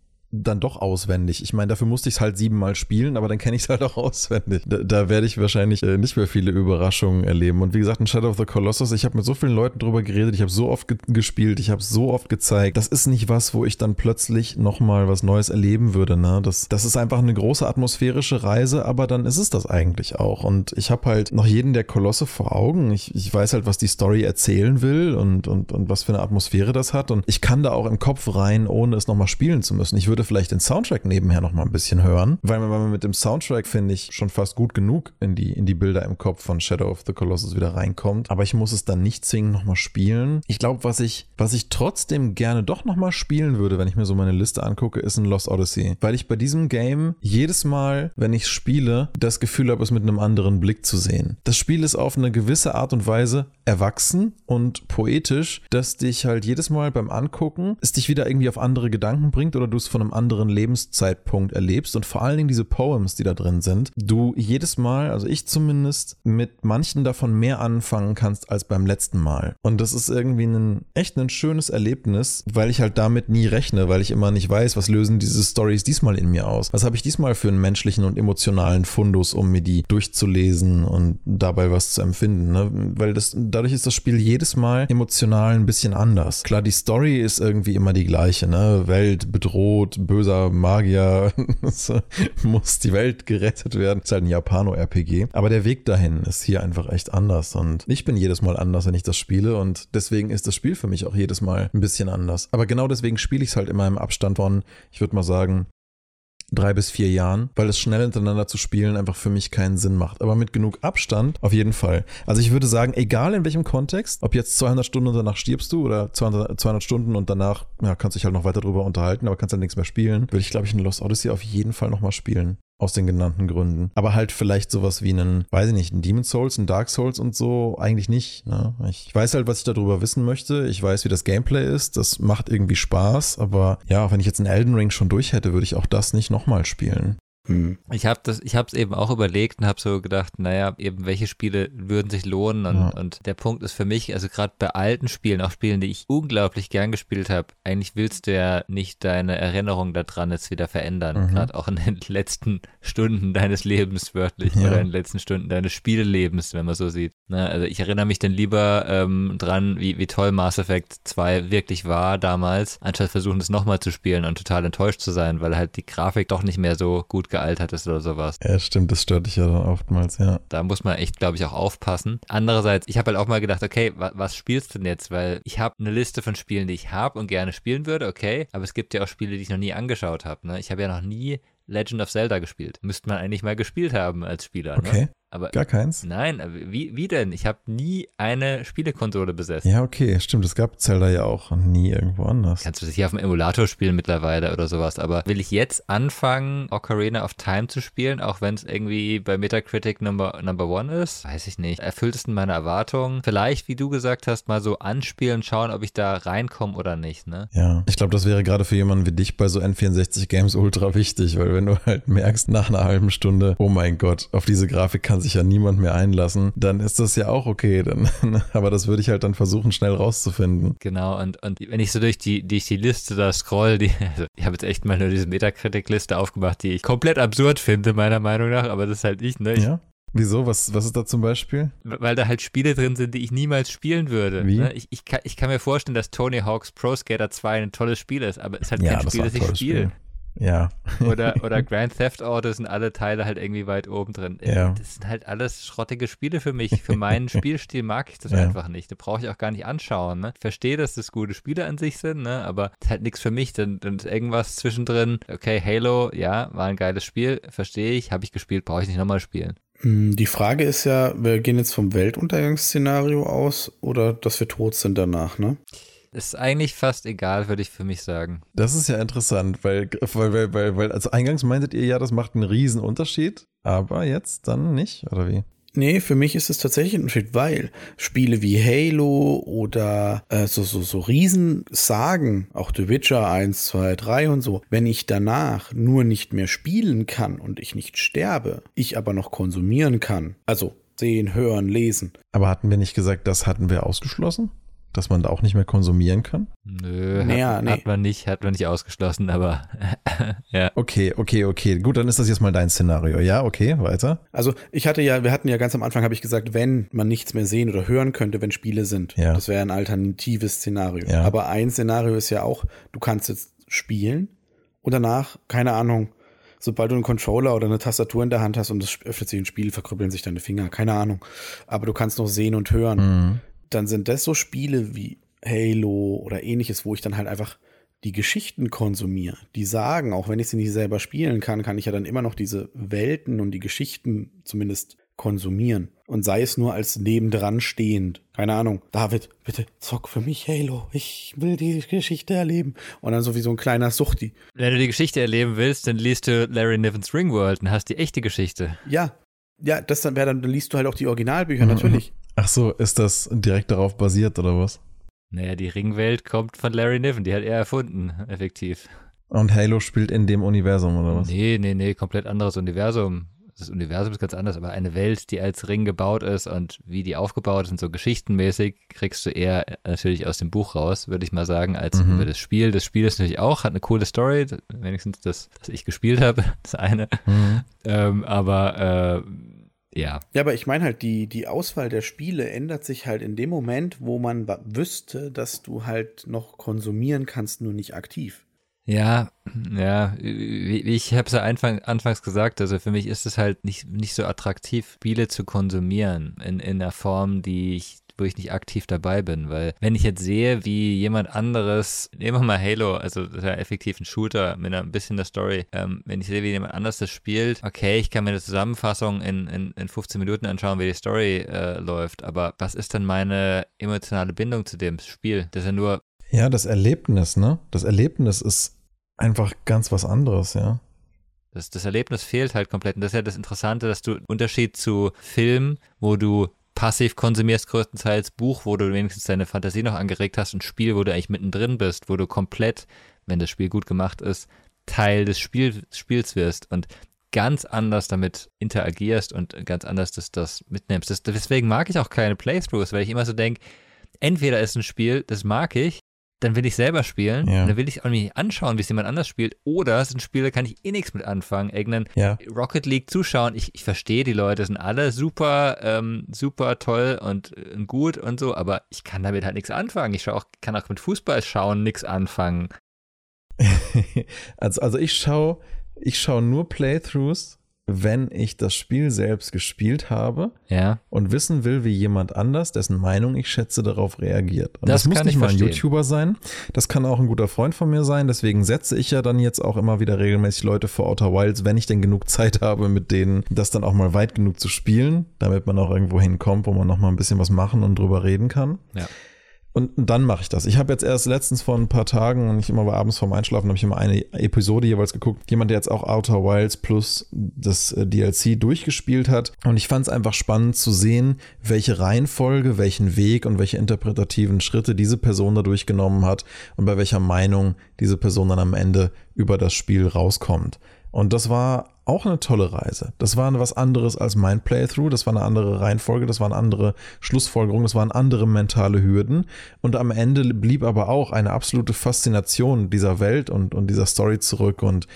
dann doch auswendig. Ich meine, dafür musste ich es halt siebenmal spielen, aber dann kenne ich es halt auch [laughs] auswendig. Da, da werde ich wahrscheinlich äh, nicht mehr viele Überraschungen erleben. Und wie gesagt, in Shadow of the Colossus, ich habe mit so vielen Leuten drüber geredet, ich habe so oft ge gespielt, ich habe so oft gezeigt. Das ist nicht was, wo ich dann plötzlich nochmal was Neues erleben würde. Ne? Das, das ist einfach eine große atmosphärische Reise, aber dann ist es das eigentlich auch. Und ich habe halt noch jeden der Kolosse vor Augen. Ich, ich weiß halt, was die Story erzählen will und, und, und was für eine Atmosphäre das hat. Und ich kann da auch im Kopf rein, ohne es nochmal spielen zu müssen. Ich würde vielleicht den Soundtrack nebenher nochmal ein bisschen hören, weil man, weil man mit dem Soundtrack, finde ich, schon fast gut genug in die, in die Bilder im Kopf von Shadow of the Colossus wieder reinkommt. Aber ich muss es dann nicht zwingend nochmal spielen. Ich glaube, was ich, was ich trotzdem gerne doch nochmal spielen würde, wenn ich mir so meine Liste angucke, ist ein Lost Odyssey. Weil ich bei diesem Game jedes Mal, wenn ich spiele, das Gefühl habe, es mit einem anderen Blick zu sehen. Das Spiel ist auf eine gewisse Art und Weise erwachsen und poetisch, dass dich halt jedes Mal beim Angucken es dich wieder irgendwie auf andere Gedanken bringt oder du es von einem anderen Lebenszeitpunkt erlebst und vor allen Dingen diese Poems, die da drin sind, du jedes Mal, also ich zumindest, mit manchen davon mehr anfangen kannst als beim letzten Mal. Und das ist irgendwie ein echt ein schönes Erlebnis, weil ich halt damit nie rechne, weil ich immer nicht weiß, was lösen diese Stories diesmal in mir aus. Was habe ich diesmal für einen menschlichen und emotionalen Fundus, um mir die durchzulesen und dabei was zu empfinden. Ne? Weil das, dadurch ist das Spiel jedes Mal emotional ein bisschen anders. Klar, die Story ist irgendwie immer die gleiche. Ne? Welt bedroht, böser Magier, [laughs] muss die Welt gerettet werden. Ist halt ein Japano-RPG. Aber der Weg dahin ist hier einfach echt anders. Und ich bin jedes Mal anders, wenn ich das spiele. Und deswegen ist das Spiel für mich auch jedes Mal ein bisschen anders. Aber genau deswegen spiele ich es halt immer im Abstand von, ich würde mal sagen, drei bis vier Jahren, weil es schnell hintereinander zu spielen einfach für mich keinen Sinn macht. Aber mit genug Abstand auf jeden Fall. Also ich würde sagen, egal in welchem Kontext, ob jetzt 200 Stunden und danach stirbst du oder 200, 200 Stunden und danach ja, kannst du dich halt noch weiter drüber unterhalten, aber kannst halt nichts mehr spielen, würde ich glaube ich in Lost Odyssey auf jeden Fall nochmal spielen. Aus den genannten Gründen. Aber halt vielleicht sowas wie einen, weiß ich nicht, ein Demon Souls, ein Dark Souls und so, eigentlich nicht. Ne? Ich weiß halt, was ich darüber wissen möchte. Ich weiß, wie das Gameplay ist. Das macht irgendwie Spaß. Aber ja, wenn ich jetzt einen Elden Ring schon durch hätte, würde ich auch das nicht nochmal spielen. Hm. Ich habe das, ich habe es eben auch überlegt und habe so gedacht, naja, eben welche Spiele würden sich lohnen und, ja. und der Punkt ist für mich, also gerade bei alten Spielen, auch Spielen, die ich unglaublich gern gespielt habe, eigentlich willst du ja nicht deine Erinnerung daran jetzt wieder verändern, mhm. gerade auch in den [laughs] letzten Stunden deines Lebens wörtlich ja. oder in den letzten Stunden deines Spiellebens, wenn man so sieht. Ne? Also ich erinnere mich dann lieber ähm, dran, wie, wie toll Mass Effect 2 wirklich war damals, anstatt versuchen es nochmal zu spielen und total enttäuscht zu sein, weil halt die Grafik doch nicht mehr so gut gealtert ist oder sowas. Ja, stimmt, das stört dich ja dann oftmals, ja. Da muss man echt, glaube ich, auch aufpassen. Andererseits, ich habe halt auch mal gedacht, okay, wa was spielst du denn jetzt? Weil ich habe eine Liste von Spielen, die ich habe und gerne spielen würde, okay, aber es gibt ja auch Spiele, die ich noch nie angeschaut habe. Ne? Ich habe ja noch nie Legend of Zelda gespielt. Müsste man eigentlich mal gespielt haben als Spieler. Ne? Okay. Ne? Aber Gar keins? Nein, wie, wie denn? Ich habe nie eine Spielekonsole besessen. Ja, okay, stimmt. Es gab Zelda ja auch nie irgendwo anders. Kannst du das hier auf dem Emulator spielen mittlerweile oder sowas. Aber will ich jetzt anfangen, Ocarina of Time zu spielen, auch wenn es irgendwie bei Metacritic Number, Number One ist? Weiß ich nicht. Erfüllt es denn meine Erwartungen? Vielleicht, wie du gesagt hast, mal so anspielen, schauen, ob ich da reinkomme oder nicht, ne? Ja, ich glaube, das wäre gerade für jemanden wie dich bei so N64 Games ultra wichtig, weil wenn du halt merkst nach einer halben Stunde, oh mein Gott, auf diese Grafik kann sich ja niemand mehr einlassen, dann ist das ja auch okay. Dann, [laughs] aber das würde ich halt dann versuchen, schnell rauszufinden. Genau, und, und wenn ich so durch die, durch die Liste da scroll, die, [laughs] also ich habe jetzt echt mal nur diese Metakritik-Liste aufgemacht, die ich komplett absurd finde, meiner Meinung nach, aber das ist halt ich, ne? Ich, ja. Wieso? Was, was ist da zum Beispiel? Weil da halt Spiele drin sind, die ich niemals spielen würde. Wie? Ne? Ich, ich, kann, ich kann mir vorstellen, dass Tony Hawk's Pro Skater 2 ein tolles Spiel ist, aber es ist halt ja, kein Spiel, das, das ich spiele. Ja. [laughs] oder, oder Grand Theft Auto sind alle Teile halt irgendwie weit oben drin. Ja. Das sind halt alles schrottige Spiele für mich. Für meinen [laughs] Spielstil mag ich das ja. einfach nicht. Da brauche ich auch gar nicht anschauen. Ne? Ich verstehe, dass das gute Spiele an sich sind, ne? aber es ist halt nichts für mich. Dann, dann ist irgendwas zwischendrin. Okay, Halo, ja, war ein geiles Spiel, verstehe ich, habe ich gespielt, brauche ich nicht nochmal spielen. Hm, die Frage ist ja, wir gehen jetzt vom Weltuntergangsszenario aus oder dass wir tot sind danach, ne? Ist eigentlich fast egal, würde ich für mich sagen. Das ist ja interessant, weil, weil, weil, weil, also eingangs meintet ihr ja, das macht einen riesen Unterschied, aber jetzt dann nicht, oder wie? Nee, für mich ist es tatsächlich ein Unterschied, weil Spiele wie Halo oder äh, so, so, so Riesensagen, auch The Witcher 1, 2, 3 und so, wenn ich danach nur nicht mehr spielen kann und ich nicht sterbe, ich aber noch konsumieren kann, also sehen, hören, lesen. Aber hatten wir nicht gesagt, das hatten wir ausgeschlossen? Dass man da auch nicht mehr konsumieren kann? Nö, naja, hat, nee. hat man nicht, hat man nicht ausgeschlossen, aber [laughs] ja. Okay, okay, okay. Gut, dann ist das jetzt mal dein Szenario. Ja, okay, weiter. Also ich hatte ja, wir hatten ja ganz am Anfang, habe ich gesagt, wenn man nichts mehr sehen oder hören könnte, wenn Spiele sind. Ja. Das wäre ein alternatives Szenario. Ja. Aber ein Szenario ist ja auch, du kannst jetzt spielen und danach, keine Ahnung, sobald du einen Controller oder eine Tastatur in der Hand hast und es öffnet sich ein Spiel, verkrüppeln sich deine Finger, keine Ahnung. Aber du kannst noch sehen und hören. Mhm dann sind das so Spiele wie Halo oder ähnliches, wo ich dann halt einfach die Geschichten konsumiere, die sagen, auch wenn ich sie nicht selber spielen kann, kann ich ja dann immer noch diese Welten und die Geschichten zumindest konsumieren. Und sei es nur als nebendran stehend. Keine Ahnung. David, bitte zock für mich Halo. Ich will die Geschichte erleben. Und dann so wie so ein kleiner Suchti. Wenn du die Geschichte erleben willst, dann liest du Larry Nivens Ringworld und hast die echte Geschichte. Ja. Ja, das dann wäre dann, dann liest du halt auch die Originalbücher, mhm. natürlich. Ach so, ist das direkt darauf basiert oder was? Naja, die Ringwelt kommt von Larry Niven, die hat er erfunden, effektiv. Und Halo spielt in dem Universum, oder was? Nee, nee, nee, komplett anderes Universum. Das Universum ist ganz anders, aber eine Welt, die als Ring gebaut ist und wie die aufgebaut ist und so geschichtenmäßig, kriegst du eher natürlich aus dem Buch raus, würde ich mal sagen, als mhm. über das Spiel. Das Spiel ist natürlich auch, hat eine coole Story, wenigstens das, das ich gespielt habe, [laughs] das eine. Mhm. Ähm, aber äh, ja. Ja, aber ich meine halt, die, die Auswahl der Spiele ändert sich halt in dem Moment, wo man wüsste, dass du halt noch konsumieren kannst, nur nicht aktiv. Ja, ja, ich habe es ja Anfang, anfangs gesagt, also für mich ist es halt nicht, nicht so attraktiv, Spiele zu konsumieren in, in einer Form, die ich wo ich nicht aktiv dabei bin, weil wenn ich jetzt sehe, wie jemand anderes, nehmen wir mal Halo, also das ist ja effektiv ein Shooter mit ein bisschen der Story, ähm, wenn ich sehe, wie jemand anderes das spielt, okay, ich kann mir eine Zusammenfassung in, in, in 15 Minuten anschauen, wie die Story äh, läuft, aber was ist dann meine emotionale Bindung zu dem Spiel? Das ist ja nur ja, das Erlebnis, ne? Das Erlebnis ist einfach ganz was anderes, ja. Das, das Erlebnis fehlt halt komplett. Und das ist ja das Interessante, dass du Unterschied zu Film, wo du passiv konsumierst, größtenteils Buch, wo du wenigstens deine Fantasie noch angeregt hast und Spiel, wo du eigentlich mittendrin bist, wo du komplett, wenn das Spiel gut gemacht ist, Teil des Spiel, Spiels wirst und ganz anders damit interagierst und ganz anders das, das mitnimmst. Das, deswegen mag ich auch keine Playthroughs, weil ich immer so denke, entweder ist ein Spiel, das mag ich, dann will ich selber spielen, ja. dann will ich auch nicht anschauen, wie es jemand anders spielt. Oder es sind Spiele, kann ich eh nichts mit anfangen. Irgendeinen ja. Rocket League zuschauen. Ich, ich verstehe, die Leute sind alle super, ähm, super toll und, und, äh, gut und so, aber ich kann damit halt nichts anfangen. Ich auch, kann auch mit Fußball schauen nichts anfangen. [laughs] also, also ich schaue ich schaue nur Playthroughs wenn ich das Spiel selbst gespielt habe ja. und wissen will, wie jemand anders, dessen Meinung ich schätze, darauf reagiert. Und das, das muss nicht mal ein YouTuber sein, das kann auch ein guter Freund von mir sein, deswegen setze ich ja dann jetzt auch immer wieder regelmäßig Leute vor Outer Wilds, wenn ich denn genug Zeit habe, mit denen das dann auch mal weit genug zu spielen, damit man auch irgendwo hinkommt, wo man noch mal ein bisschen was machen und drüber reden kann. Ja. Und dann mache ich das. Ich habe jetzt erst letztens vor ein paar Tagen, und ich immer war abends vorm Einschlafen, habe ich immer eine Episode jeweils geguckt. Jemand, der jetzt auch Outer Wilds plus das äh, DLC durchgespielt hat. Und ich fand es einfach spannend zu sehen, welche Reihenfolge, welchen Weg und welche interpretativen Schritte diese Person da durchgenommen hat und bei welcher Meinung diese Person dann am Ende über das Spiel rauskommt. Und das war auch eine tolle Reise. Das war was anderes als mein Playthrough, das war eine andere Reihenfolge, das waren andere Schlussfolgerungen, das waren andere mentale Hürden. Und am Ende blieb aber auch eine absolute Faszination dieser Welt und, und dieser Story zurück. Und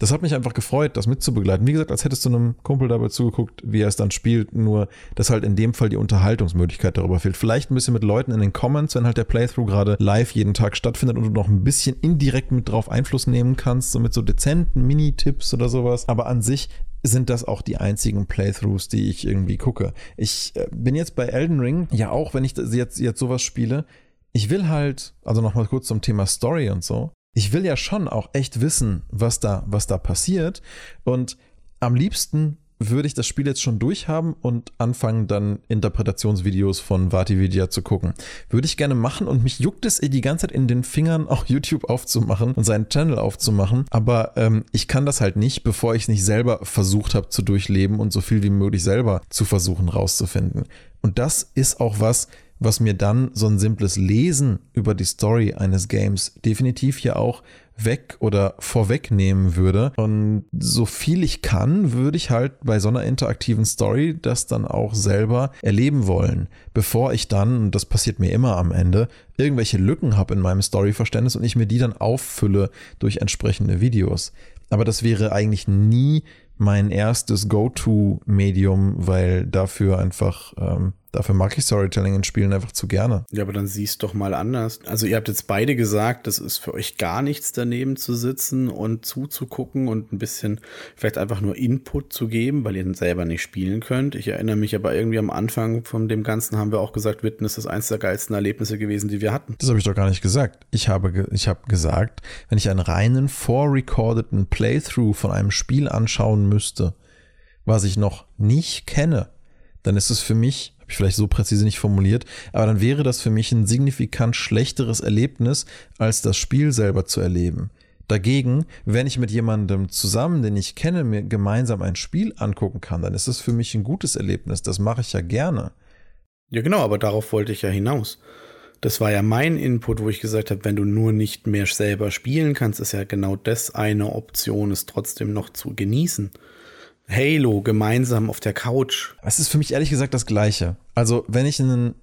das hat mich einfach gefreut, das mitzubegleiten. Wie gesagt, als hättest du einem Kumpel dabei zugeguckt, wie er es dann spielt, nur dass halt in dem Fall die Unterhaltungsmöglichkeit darüber fehlt. Vielleicht ein bisschen mit Leuten in den Comments, wenn halt der Playthrough gerade live jeden Tag stattfindet und du noch ein bisschen indirekt mit drauf Einfluss nehmen kannst, so mit so dezenten Mini-Tipps oder sowas. Aber an sich sind das auch die einzigen Playthroughs, die ich irgendwie gucke. Ich äh, bin jetzt bei Elden Ring, ja auch, wenn ich jetzt, jetzt sowas spiele, ich will halt, also nochmal kurz zum Thema Story und so, ich will ja schon auch echt wissen, was da, was da passiert. Und am liebsten würde ich das Spiel jetzt schon durchhaben und anfangen, dann Interpretationsvideos von Vatividya zu gucken. Würde ich gerne machen und mich juckt es die ganze Zeit in den Fingern, auch YouTube aufzumachen und seinen Channel aufzumachen. Aber ähm, ich kann das halt nicht, bevor ich es nicht selber versucht habe zu durchleben und so viel wie möglich selber zu versuchen rauszufinden. Und das ist auch was, was mir dann so ein simples Lesen über die Story eines Games definitiv hier auch weg oder vorwegnehmen würde. Und so viel ich kann, würde ich halt bei so einer interaktiven Story das dann auch selber erleben wollen, bevor ich dann, und das passiert mir immer am Ende, irgendwelche Lücken habe in meinem Storyverständnis und ich mir die dann auffülle durch entsprechende Videos. Aber das wäre eigentlich nie mein erstes Go-To-Medium, weil dafür einfach ähm, Dafür mag ich Storytelling in Spielen einfach zu gerne. Ja, aber dann siehst doch mal anders. Also ihr habt jetzt beide gesagt, das ist für euch gar nichts daneben zu sitzen und zuzugucken und ein bisschen vielleicht einfach nur Input zu geben, weil ihr dann selber nicht spielen könnt. Ich erinnere mich aber irgendwie am Anfang von dem Ganzen haben wir auch gesagt, Witness ist eines der geilsten Erlebnisse gewesen, die wir hatten. Das habe ich doch gar nicht gesagt. Ich habe, ich habe gesagt, wenn ich einen reinen vorrecordeten Playthrough von einem Spiel anschauen müsste, was ich noch nicht kenne, dann ist es für mich ich vielleicht so präzise nicht formuliert, aber dann wäre das für mich ein signifikant schlechteres Erlebnis, als das Spiel selber zu erleben. Dagegen, wenn ich mit jemandem zusammen, den ich kenne, mir gemeinsam ein Spiel angucken kann, dann ist es für mich ein gutes Erlebnis. Das mache ich ja gerne. Ja, genau, aber darauf wollte ich ja hinaus. Das war ja mein Input, wo ich gesagt habe, wenn du nur nicht mehr selber spielen kannst, ist ja genau das eine Option, es trotzdem noch zu genießen. Halo gemeinsam auf der Couch. Es ist für mich ehrlich gesagt das Gleiche. Also, wenn ich einen,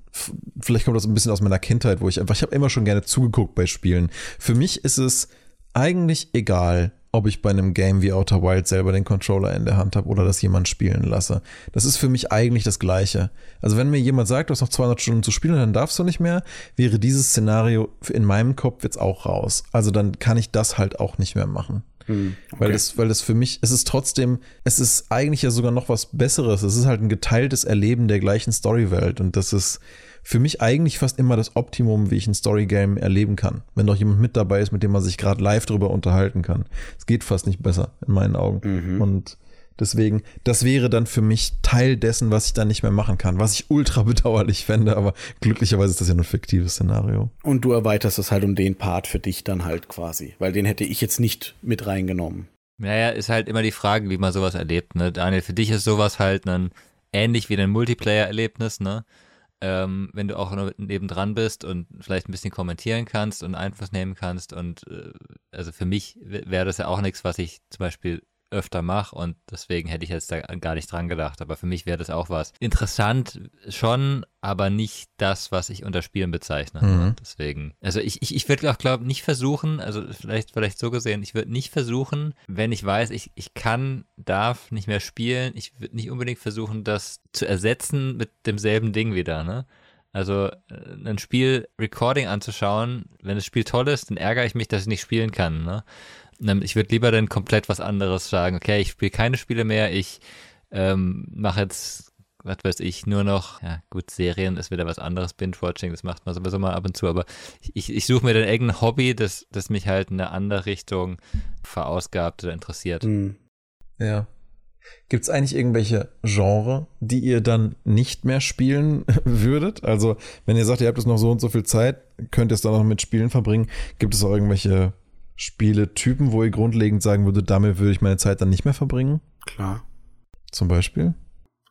vielleicht kommt das ein bisschen aus meiner Kindheit, wo ich einfach, ich habe immer schon gerne zugeguckt bei Spielen. Für mich ist es eigentlich egal, ob ich bei einem Game wie Outer Wild selber den Controller in der Hand habe oder das jemand spielen lasse. Das ist für mich eigentlich das Gleiche. Also wenn mir jemand sagt, du hast noch 200 Stunden zu spielen, dann darfst du nicht mehr, wäre dieses Szenario in meinem Kopf jetzt auch raus. Also dann kann ich das halt auch nicht mehr machen. Hm, okay. Weil das, weil das für mich, es ist trotzdem, es ist eigentlich ja sogar noch was Besseres. Es ist halt ein geteiltes Erleben der gleichen Storywelt und das ist, für mich eigentlich fast immer das Optimum, wie ich ein Storygame erleben kann. Wenn noch jemand mit dabei ist, mit dem man sich gerade live drüber unterhalten kann. Es geht fast nicht besser, in meinen Augen. Mhm. Und deswegen, das wäre dann für mich Teil dessen, was ich dann nicht mehr machen kann, was ich ultra [laughs] bedauerlich fände, aber glücklicherweise ist das ja ein fiktives Szenario. Und du erweiterst es halt um den Part für dich dann halt quasi, weil den hätte ich jetzt nicht mit reingenommen. Naja, ist halt immer die Frage, wie man sowas erlebt, ne? Daniel, für dich ist sowas halt dann ähnlich wie ein Multiplayer-Erlebnis, ne? ähm, wenn du auch noch nebendran bist und vielleicht ein bisschen kommentieren kannst und Einfluss nehmen kannst. Und äh, also für mich wäre das ja auch nichts, was ich zum Beispiel öfter mache und deswegen hätte ich jetzt da gar nicht dran gedacht. Aber für mich wäre das auch was. Interessant schon, aber nicht das, was ich unter Spielen bezeichne. Mhm. Deswegen, also ich, ich, ich würde auch, glaube nicht versuchen, also vielleicht, vielleicht so gesehen, ich würde nicht versuchen, wenn ich weiß, ich, ich kann, darf nicht mehr spielen, ich würde nicht unbedingt versuchen, das zu ersetzen mit demselben Ding wieder, ne? Also äh, ein Spiel Recording anzuschauen, wenn das Spiel toll ist, dann ärgere ich mich, dass ich nicht spielen kann. Ne? Ich würde lieber dann komplett was anderes sagen. Okay, ich spiele keine Spiele mehr, ich ähm, mache jetzt, was weiß ich, nur noch, ja gut, Serien ist wieder was anderes, Binge-Watching, das macht man sowieso mal ab und zu, aber ich, ich suche mir dann irgendein Hobby, das, das mich halt in eine andere Richtung verausgabt oder interessiert. Mhm. Ja. Gibt es eigentlich irgendwelche Genre, die ihr dann nicht mehr spielen [laughs] würdet? Also, wenn ihr sagt, ihr habt jetzt noch so und so viel Zeit, könnt ihr es dann noch mit Spielen verbringen. Gibt es auch irgendwelche Spieletypen, wo ihr grundlegend sagen würdet, damit würde ich meine Zeit dann nicht mehr verbringen? Klar. Zum Beispiel?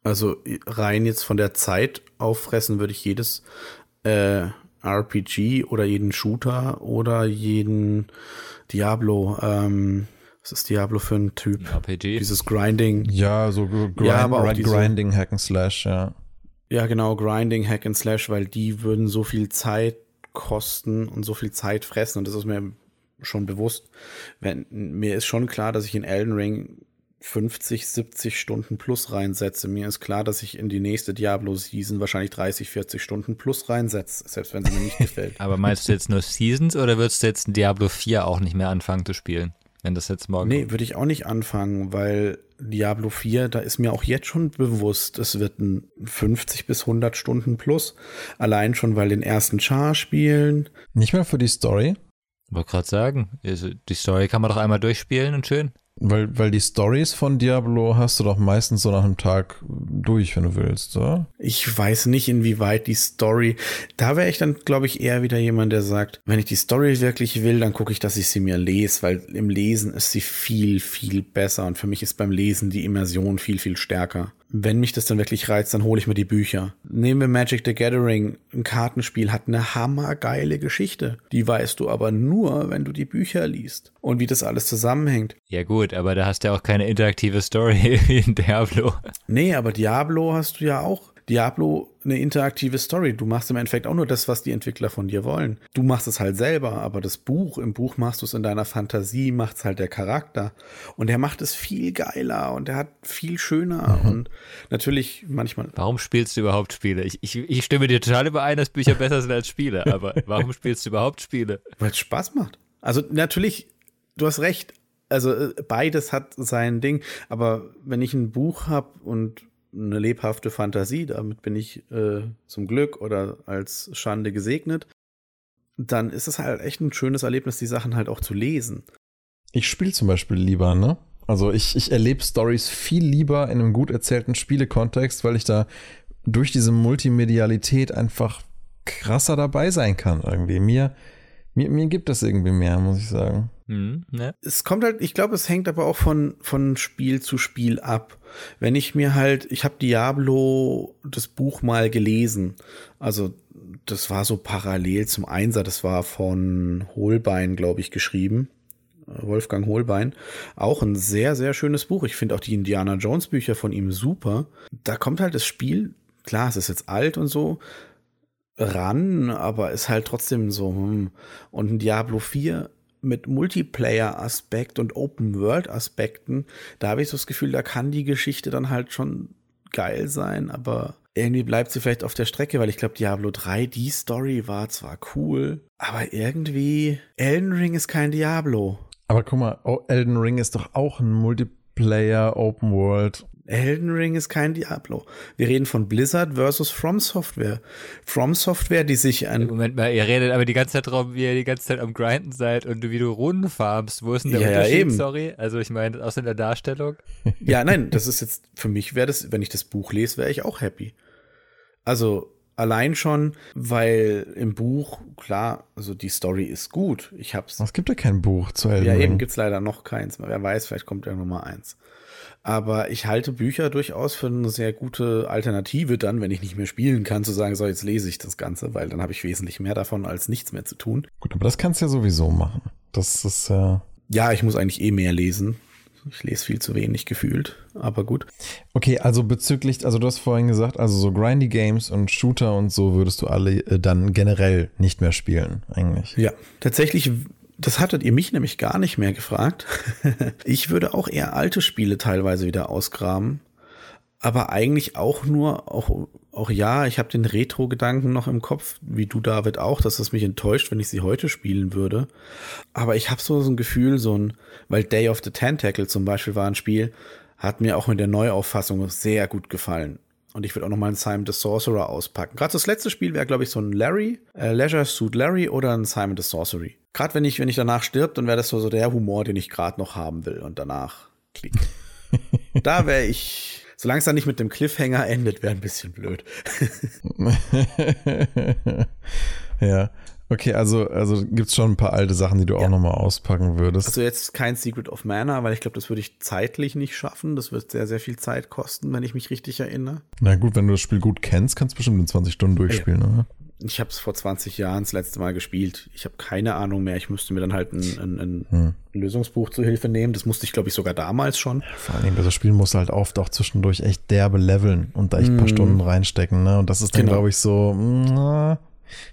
Also rein jetzt von der Zeit auffressen würde ich jedes äh, RPG oder jeden Shooter oder jeden Diablo. Ähm, was ist Diablo für ein Typ? RPG. Dieses Grinding. Ja, so grind, ja, aber diese, Grinding, Hack and Slash, ja. Ja, genau, Grinding, Hack and Slash, weil die würden so viel Zeit kosten und so viel Zeit fressen und das ist mir schon bewusst. Wenn, mir ist schon klar, dass ich in Elden Ring 50, 70 Stunden plus reinsetze. Mir ist klar, dass ich in die nächste Diablo-Season wahrscheinlich 30, 40 Stunden plus reinsetze, selbst wenn sie mir nicht gefällt. [laughs] Aber meinst du jetzt nur Seasons oder würdest du jetzt in Diablo 4 auch nicht mehr anfangen zu spielen? Wenn das jetzt morgen. Nee, würde ich auch nicht anfangen, weil Diablo 4, da ist mir auch jetzt schon bewusst, es wird ein 50 bis 100 Stunden plus. Allein schon, weil den ersten Char spielen. Nicht mehr für die Story? Wollte gerade sagen, also die Story kann man doch einmal durchspielen und schön. Weil, weil die Stories von Diablo hast du doch meistens so nach einem Tag durch, wenn du willst, oder? Ich weiß nicht, inwieweit die Story. Da wäre ich dann, glaube ich, eher wieder jemand, der sagt, wenn ich die Story wirklich will, dann gucke ich, dass ich sie mir lese, weil im Lesen ist sie viel, viel besser. Und für mich ist beim Lesen die Immersion viel, viel stärker wenn mich das dann wirklich reizt, dann hole ich mir die Bücher. Nehmen wir Magic the Gathering, ein Kartenspiel hat eine hammergeile Geschichte. Die weißt du aber nur, wenn du die Bücher liest und wie das alles zusammenhängt. Ja gut, aber da hast du ja auch keine interaktive Story [laughs] wie in Diablo. Nee, aber Diablo hast du ja auch. Diablo eine interaktive Story. Du machst im Endeffekt auch nur das, was die Entwickler von dir wollen. Du machst es halt selber, aber das Buch, im Buch machst du es in deiner Fantasie, macht es halt der Charakter. Und der macht es viel geiler und der hat viel schöner mhm. und natürlich manchmal. Warum spielst du überhaupt Spiele? Ich, ich, ich stimme dir total überein, dass Bücher besser sind als Spiele, aber [laughs] warum spielst du überhaupt Spiele? Weil es Spaß macht. Also natürlich, du hast recht, also äh, beides hat sein Ding, aber wenn ich ein Buch habe und eine lebhafte Fantasie, damit bin ich äh, zum Glück oder als Schande gesegnet, dann ist es halt echt ein schönes Erlebnis, die Sachen halt auch zu lesen. Ich spiele zum Beispiel lieber, ne? Also ich, ich erlebe Stories viel lieber in einem gut erzählten Spielekontext, weil ich da durch diese Multimedialität einfach krasser dabei sein kann irgendwie. Mir, Mir, mir gibt es irgendwie mehr, muss ich sagen. Mhm, ne? Es kommt halt, ich glaube, es hängt aber auch von, von Spiel zu Spiel ab. Wenn ich mir halt, ich habe Diablo das Buch mal gelesen. Also das war so parallel zum Einser, das war von Holbein, glaube ich, geschrieben. Wolfgang Holbein. Auch ein sehr, sehr schönes Buch. Ich finde auch die Indiana Jones Bücher von ihm super. Da kommt halt das Spiel, klar, es ist jetzt alt und so, ran, aber ist halt trotzdem so. Hm. Und ein Diablo 4 mit Multiplayer-Aspekt und Open-World-Aspekten, da habe ich so das Gefühl, da kann die Geschichte dann halt schon geil sein, aber irgendwie bleibt sie vielleicht auf der Strecke, weil ich glaube, Diablo 3, die Story war zwar cool, aber irgendwie Elden Ring ist kein Diablo. Aber guck mal, Elden Ring ist doch auch ein Multiplayer Open World Elden Ring ist kein Diablo. Wir reden von Blizzard versus From Software. From Software, die sich an. Moment mal, ihr redet aber die ganze Zeit darum, wie ihr die ganze Zeit am Grinden seid und du wie du Runden farmst. Wo ist denn der ja, Unterschied? Ja, eben. Sorry. Also ich meine, außer in der Darstellung. [laughs] Ja, nein, das ist jetzt, für mich wäre das, wenn ich das Buch lese, wäre ich auch happy. Also, Allein schon, weil im Buch, klar, also die Story ist gut. Ich hab's. Es gibt ja kein Buch zu Elden Ring. Ja, eben gibt's leider noch keins. Wer weiß, vielleicht kommt ja Nummer eins. Aber ich halte Bücher durchaus für eine sehr gute Alternative dann, wenn ich nicht mehr spielen kann, zu sagen, so jetzt lese ich das Ganze, weil dann habe ich wesentlich mehr davon, als nichts mehr zu tun. Gut, aber das kannst du ja sowieso machen. Das ist ja. Äh ja, ich muss eigentlich eh mehr lesen. Ich lese viel zu wenig gefühlt, aber gut. Okay, also bezüglich, also du hast vorhin gesagt, also so Grindy Games und Shooter und so würdest du alle äh, dann generell nicht mehr spielen, eigentlich. Ja, tatsächlich das hattet ihr mich nämlich gar nicht mehr gefragt. [laughs] ich würde auch eher alte Spiele teilweise wieder ausgraben. Aber eigentlich auch nur, auch, auch ja, ich habe den Retro-Gedanken noch im Kopf, wie du, David, auch, dass es mich enttäuscht, wenn ich sie heute spielen würde. Aber ich habe so, so ein Gefühl, so ein, weil Day of the Tentacle zum Beispiel war ein Spiel, hat mir auch mit der Neuauffassung sehr gut gefallen. Und ich würde auch noch mal ein Simon the Sorcerer auspacken. Gerade das letzte Spiel wäre, glaube ich, so ein Larry, äh, Leisure Suit Larry oder ein Simon the Sorcery. Gerade wenn ich, wenn ich danach stirb, dann wäre das so, so der Humor, den ich gerade noch haben will. Und danach klick. [laughs] da wäre ich. Solange es dann nicht mit dem Cliffhanger endet, wäre ein bisschen blöd. [laughs] ja. Okay, also, also gibt es schon ein paar alte Sachen, die du ja. auch nochmal auspacken würdest. Also jetzt kein Secret of Mana, weil ich glaube, das würde ich zeitlich nicht schaffen. Das wird sehr, sehr viel Zeit kosten, wenn ich mich richtig erinnere. Na gut, wenn du das Spiel gut kennst, kannst du bestimmt in 20 Stunden durchspielen, ja. oder? Ich habe es vor 20 Jahren das letzte Mal gespielt. Ich habe keine Ahnung mehr. Ich müsste mir dann halt ein, ein, ein hm. Lösungsbuch zu Hilfe nehmen. Das musste ich, glaube ich, sogar damals schon. Vor allem, das Spiel muss halt oft auch zwischendurch echt derbe leveln und da echt ein paar hm. Stunden reinstecken. Ne? Und das ist dann, genau. glaube ich, so, na,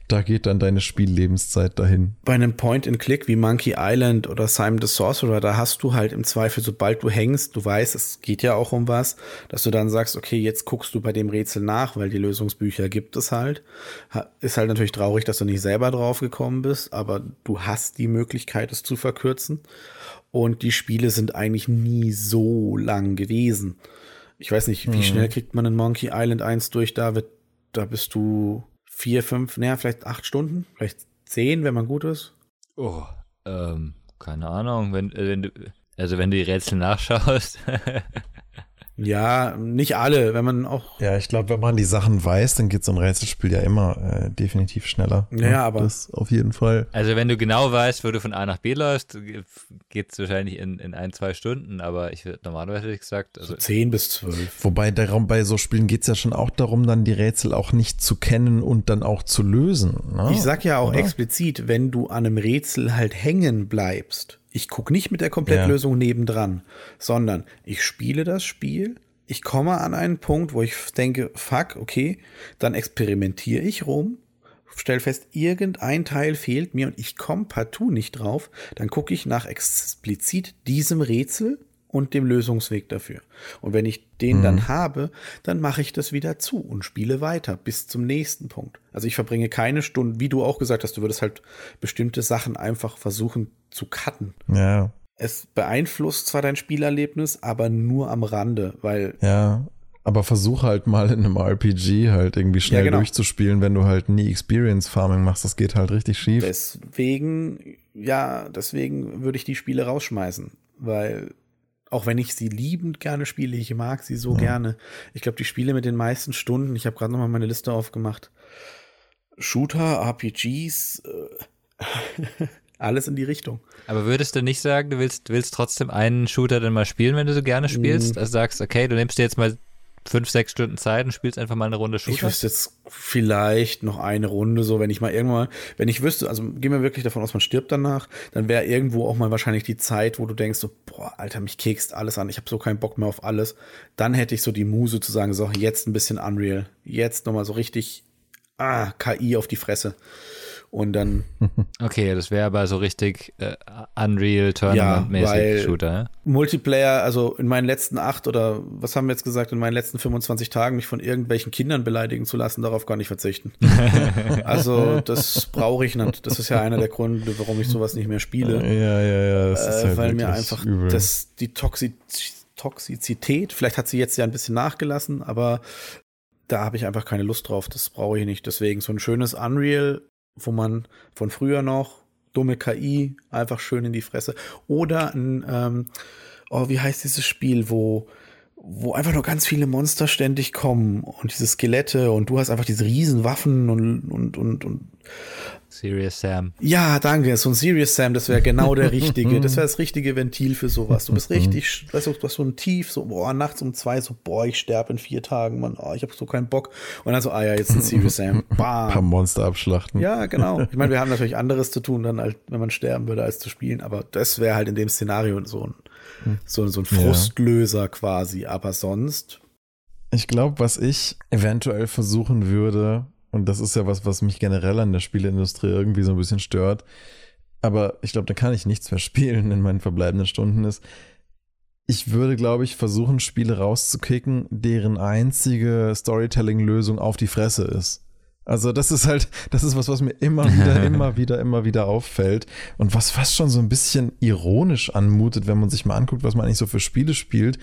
da geht dann deine Spiellebenszeit dahin. Bei einem Point-and-Click wie Monkey Island oder Simon the Sorcerer, da hast du halt im Zweifel, sobald du hängst, du weißt, es geht ja auch um was, dass du dann sagst, okay, jetzt guckst du bei dem Rätsel nach, weil die Lösungsbücher gibt es halt. Ist halt natürlich traurig, dass du nicht selber drauf gekommen bist, aber du hast die Möglichkeit, es zu verkürzen. Und die Spiele sind eigentlich nie so lang gewesen. Ich weiß nicht, wie hm. schnell kriegt man in Monkey Island 1 durch, David? Da bist du vier, fünf, naja, vielleicht acht Stunden, vielleicht zehn, wenn man gut ist. Oh, ähm, keine Ahnung, wenn, äh, wenn du, also wenn du die Rätsel nachschaust. [laughs] Ja, nicht alle, wenn man auch. Ja, ich glaube, wenn man die Sachen weiß, dann geht so ein Rätselspiel ja immer äh, definitiv schneller. Ja, ja, aber. Das auf jeden Fall. Also, wenn du genau weißt, wo du von A nach B läufst, geht es wahrscheinlich in, in ein, zwei Stunden, aber ich normalerweise hätte ich gesagt. Also so zehn bis zwölf. Wobei darum, bei so Spielen geht es ja schon auch darum, dann die Rätsel auch nicht zu kennen und dann auch zu lösen. Ne? Ich sag ja auch Oder? explizit, wenn du an einem Rätsel halt hängen bleibst, ich gucke nicht mit der Komplettlösung ja. nebendran, sondern ich spiele das Spiel, ich komme an einen Punkt, wo ich denke, fuck, okay, dann experimentiere ich rum, stelle fest, irgendein Teil fehlt mir und ich komme partout nicht drauf, dann gucke ich nach explizit diesem Rätsel und dem Lösungsweg dafür. Und wenn ich den mhm. dann habe, dann mache ich das wieder zu und spiele weiter bis zum nächsten Punkt. Also ich verbringe keine Stunden, wie du auch gesagt hast, du würdest halt bestimmte Sachen einfach versuchen zu cutten. Ja. Es beeinflusst zwar dein Spielerlebnis, aber nur am Rande, weil. Ja, aber versuch halt mal in einem RPG halt irgendwie schnell ja, genau. durchzuspielen, wenn du halt nie Experience Farming machst. Das geht halt richtig schief. Deswegen, ja, deswegen würde ich die Spiele rausschmeißen, weil auch wenn ich sie liebend gerne spiele, ich mag sie so ja. gerne. Ich glaube, die Spiele mit den meisten Stunden, ich habe gerade nochmal meine Liste aufgemacht. Shooter, RPGs, äh, [laughs] Alles in die Richtung. Aber würdest du nicht sagen, du willst, willst trotzdem einen Shooter dann mal spielen, wenn du so gerne spielst? Mm. Also sagst, okay, du nimmst dir jetzt mal fünf, sechs Stunden Zeit und spielst einfach mal eine Runde Shooter? Ich wüsste jetzt vielleicht noch eine Runde, so wenn ich mal irgendwann, wenn ich wüsste, also gehen wir wirklich davon aus, man stirbt danach, dann wäre irgendwo auch mal wahrscheinlich die Zeit, wo du denkst so, boah, Alter, mich kekst alles an, ich habe so keinen Bock mehr auf alles. Dann hätte ich so die Muse zu sagen, so jetzt ein bisschen Unreal, jetzt nochmal so richtig, ah, KI auf die Fresse und dann. [laughs] Okay, das wäre aber so richtig äh, Unreal Tournament-mäßig ja, Shooter. Ja? Multiplayer, also in meinen letzten acht oder was haben wir jetzt gesagt, in meinen letzten 25 Tagen mich von irgendwelchen Kindern beleidigen zu lassen, darauf kann ich verzichten. [laughs] also das brauche ich nicht. Das ist ja einer der Gründe, warum ich sowas nicht mehr spiele. Ja, ja, ja. Das ist äh, halt weil mir einfach das, die Toxi Toxizität, vielleicht hat sie jetzt ja ein bisschen nachgelassen, aber da habe ich einfach keine Lust drauf. Das brauche ich nicht. Deswegen so ein schönes Unreal wo man von früher noch dumme KI einfach schön in die Fresse oder ein, ähm, oh, wie heißt dieses Spiel, wo wo einfach nur ganz viele Monster ständig kommen und diese Skelette und du hast einfach diese riesen Waffen und und und und Serious Sam. Ja, danke. So ein Serious Sam, das wäre genau der [laughs] richtige. Das wäre das richtige Ventil für sowas. Du bist richtig, weißt du, du hast so ein Tief, so, boah, nachts um zwei, so, boah, ich sterbe in vier Tagen, Mann, oh, ich habe so keinen Bock. Und dann so, ah ja, jetzt ein Serious Sam. [laughs] Bam. Ein paar Monster abschlachten. Ja, genau. [laughs] Ich meine, wir haben natürlich anderes zu tun, dann, halt, wenn man sterben würde, als zu spielen. Aber das wäre halt in dem Szenario so ein, so, so ein Frustlöser ja. quasi. Aber sonst. Ich glaube, was ich eventuell versuchen würde, und das ist ja was, was mich generell an der Spieleindustrie irgendwie so ein bisschen stört. Aber ich glaube, da kann ich nichts mehr spielen in meinen verbleibenden Stunden ist. Ich würde, glaube ich, versuchen, Spiele rauszukicken, deren einzige Storytelling-Lösung auf die Fresse ist. Also das ist halt, das ist was, was mir immer wieder, [laughs] immer wieder, immer wieder auffällt und was fast schon so ein bisschen ironisch anmutet, wenn man sich mal anguckt, was man eigentlich so für Spiele spielt.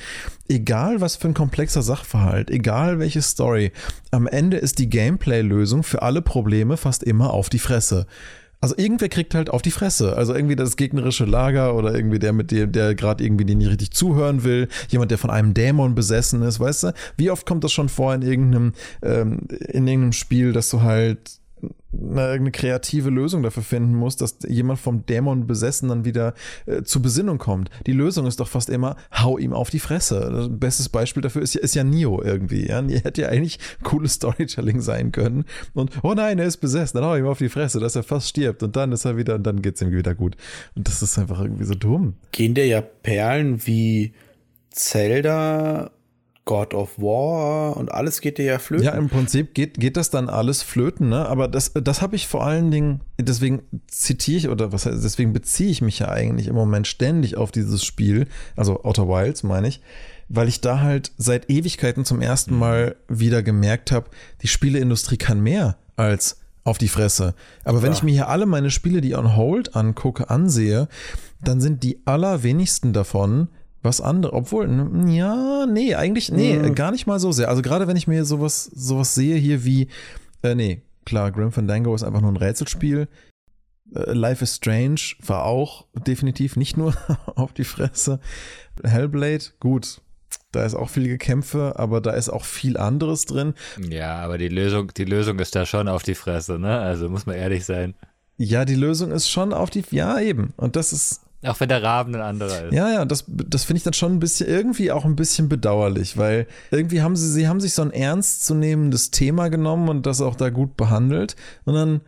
Egal was für ein komplexer Sachverhalt, egal welche Story, am Ende ist die Gameplay-Lösung für alle Probleme fast immer auf die Fresse. Also irgendwer kriegt halt auf die Fresse. Also irgendwie das gegnerische Lager oder irgendwie der mit dem, der gerade irgendwie den nicht richtig zuhören will, jemand, der von einem Dämon besessen ist, weißt du? Wie oft kommt das schon vor in irgendeinem, ähm, in irgendeinem Spiel, dass du halt eine, kreative Lösung dafür finden muss, dass jemand vom Dämon besessen dann wieder äh, zur Besinnung kommt. Die Lösung ist doch fast immer, hau ihm auf die Fresse. Bestes Beispiel dafür ist ja, ist ja Nio irgendwie. Ja? Hätte ja eigentlich cooles [laughs] Storytelling sein können. Und, oh nein, er ist besessen, dann hau ihm auf die Fresse, dass er fast stirbt. Und dann ist er wieder, und dann geht's ihm wieder gut. Und das ist einfach irgendwie so dumm. Gehen dir ja Perlen wie Zelda God of War und alles geht dir ja flöten. Ja, im Prinzip geht, geht das dann alles flöten, ne? Aber das, das habe ich vor allen Dingen, deswegen zitiere ich oder was heißt, deswegen beziehe ich mich ja eigentlich im Moment ständig auf dieses Spiel, also Outer Wilds meine ich, weil ich da halt seit Ewigkeiten zum ersten Mal wieder gemerkt habe, die Spieleindustrie kann mehr als auf die Fresse. Aber wenn ja. ich mir hier alle meine Spiele, die on hold angucke, ansehe, dann sind die allerwenigsten davon was andere, obwohl, ja, nee, eigentlich, nee, mhm. gar nicht mal so sehr. Also gerade wenn ich mir sowas, sowas sehe hier wie, äh, nee, klar, Grim Fandango ist einfach nur ein Rätselspiel. Äh, Life is Strange war auch definitiv nicht nur [laughs] auf die Fresse. Hellblade, gut, da ist auch viel Gekämpfe, aber da ist auch viel anderes drin. Ja, aber die Lösung, die Lösung ist da schon auf die Fresse, ne? Also muss man ehrlich sein. Ja, die Lösung ist schon auf die, ja eben. Und das ist, auch wenn der Raben ein anderer ist. Ja, ja, das, das finde ich dann schon ein bisschen, irgendwie auch ein bisschen bedauerlich, weil irgendwie haben sie, sie haben sich so ein ernstzunehmendes Thema genommen und das auch da gut behandelt und dann,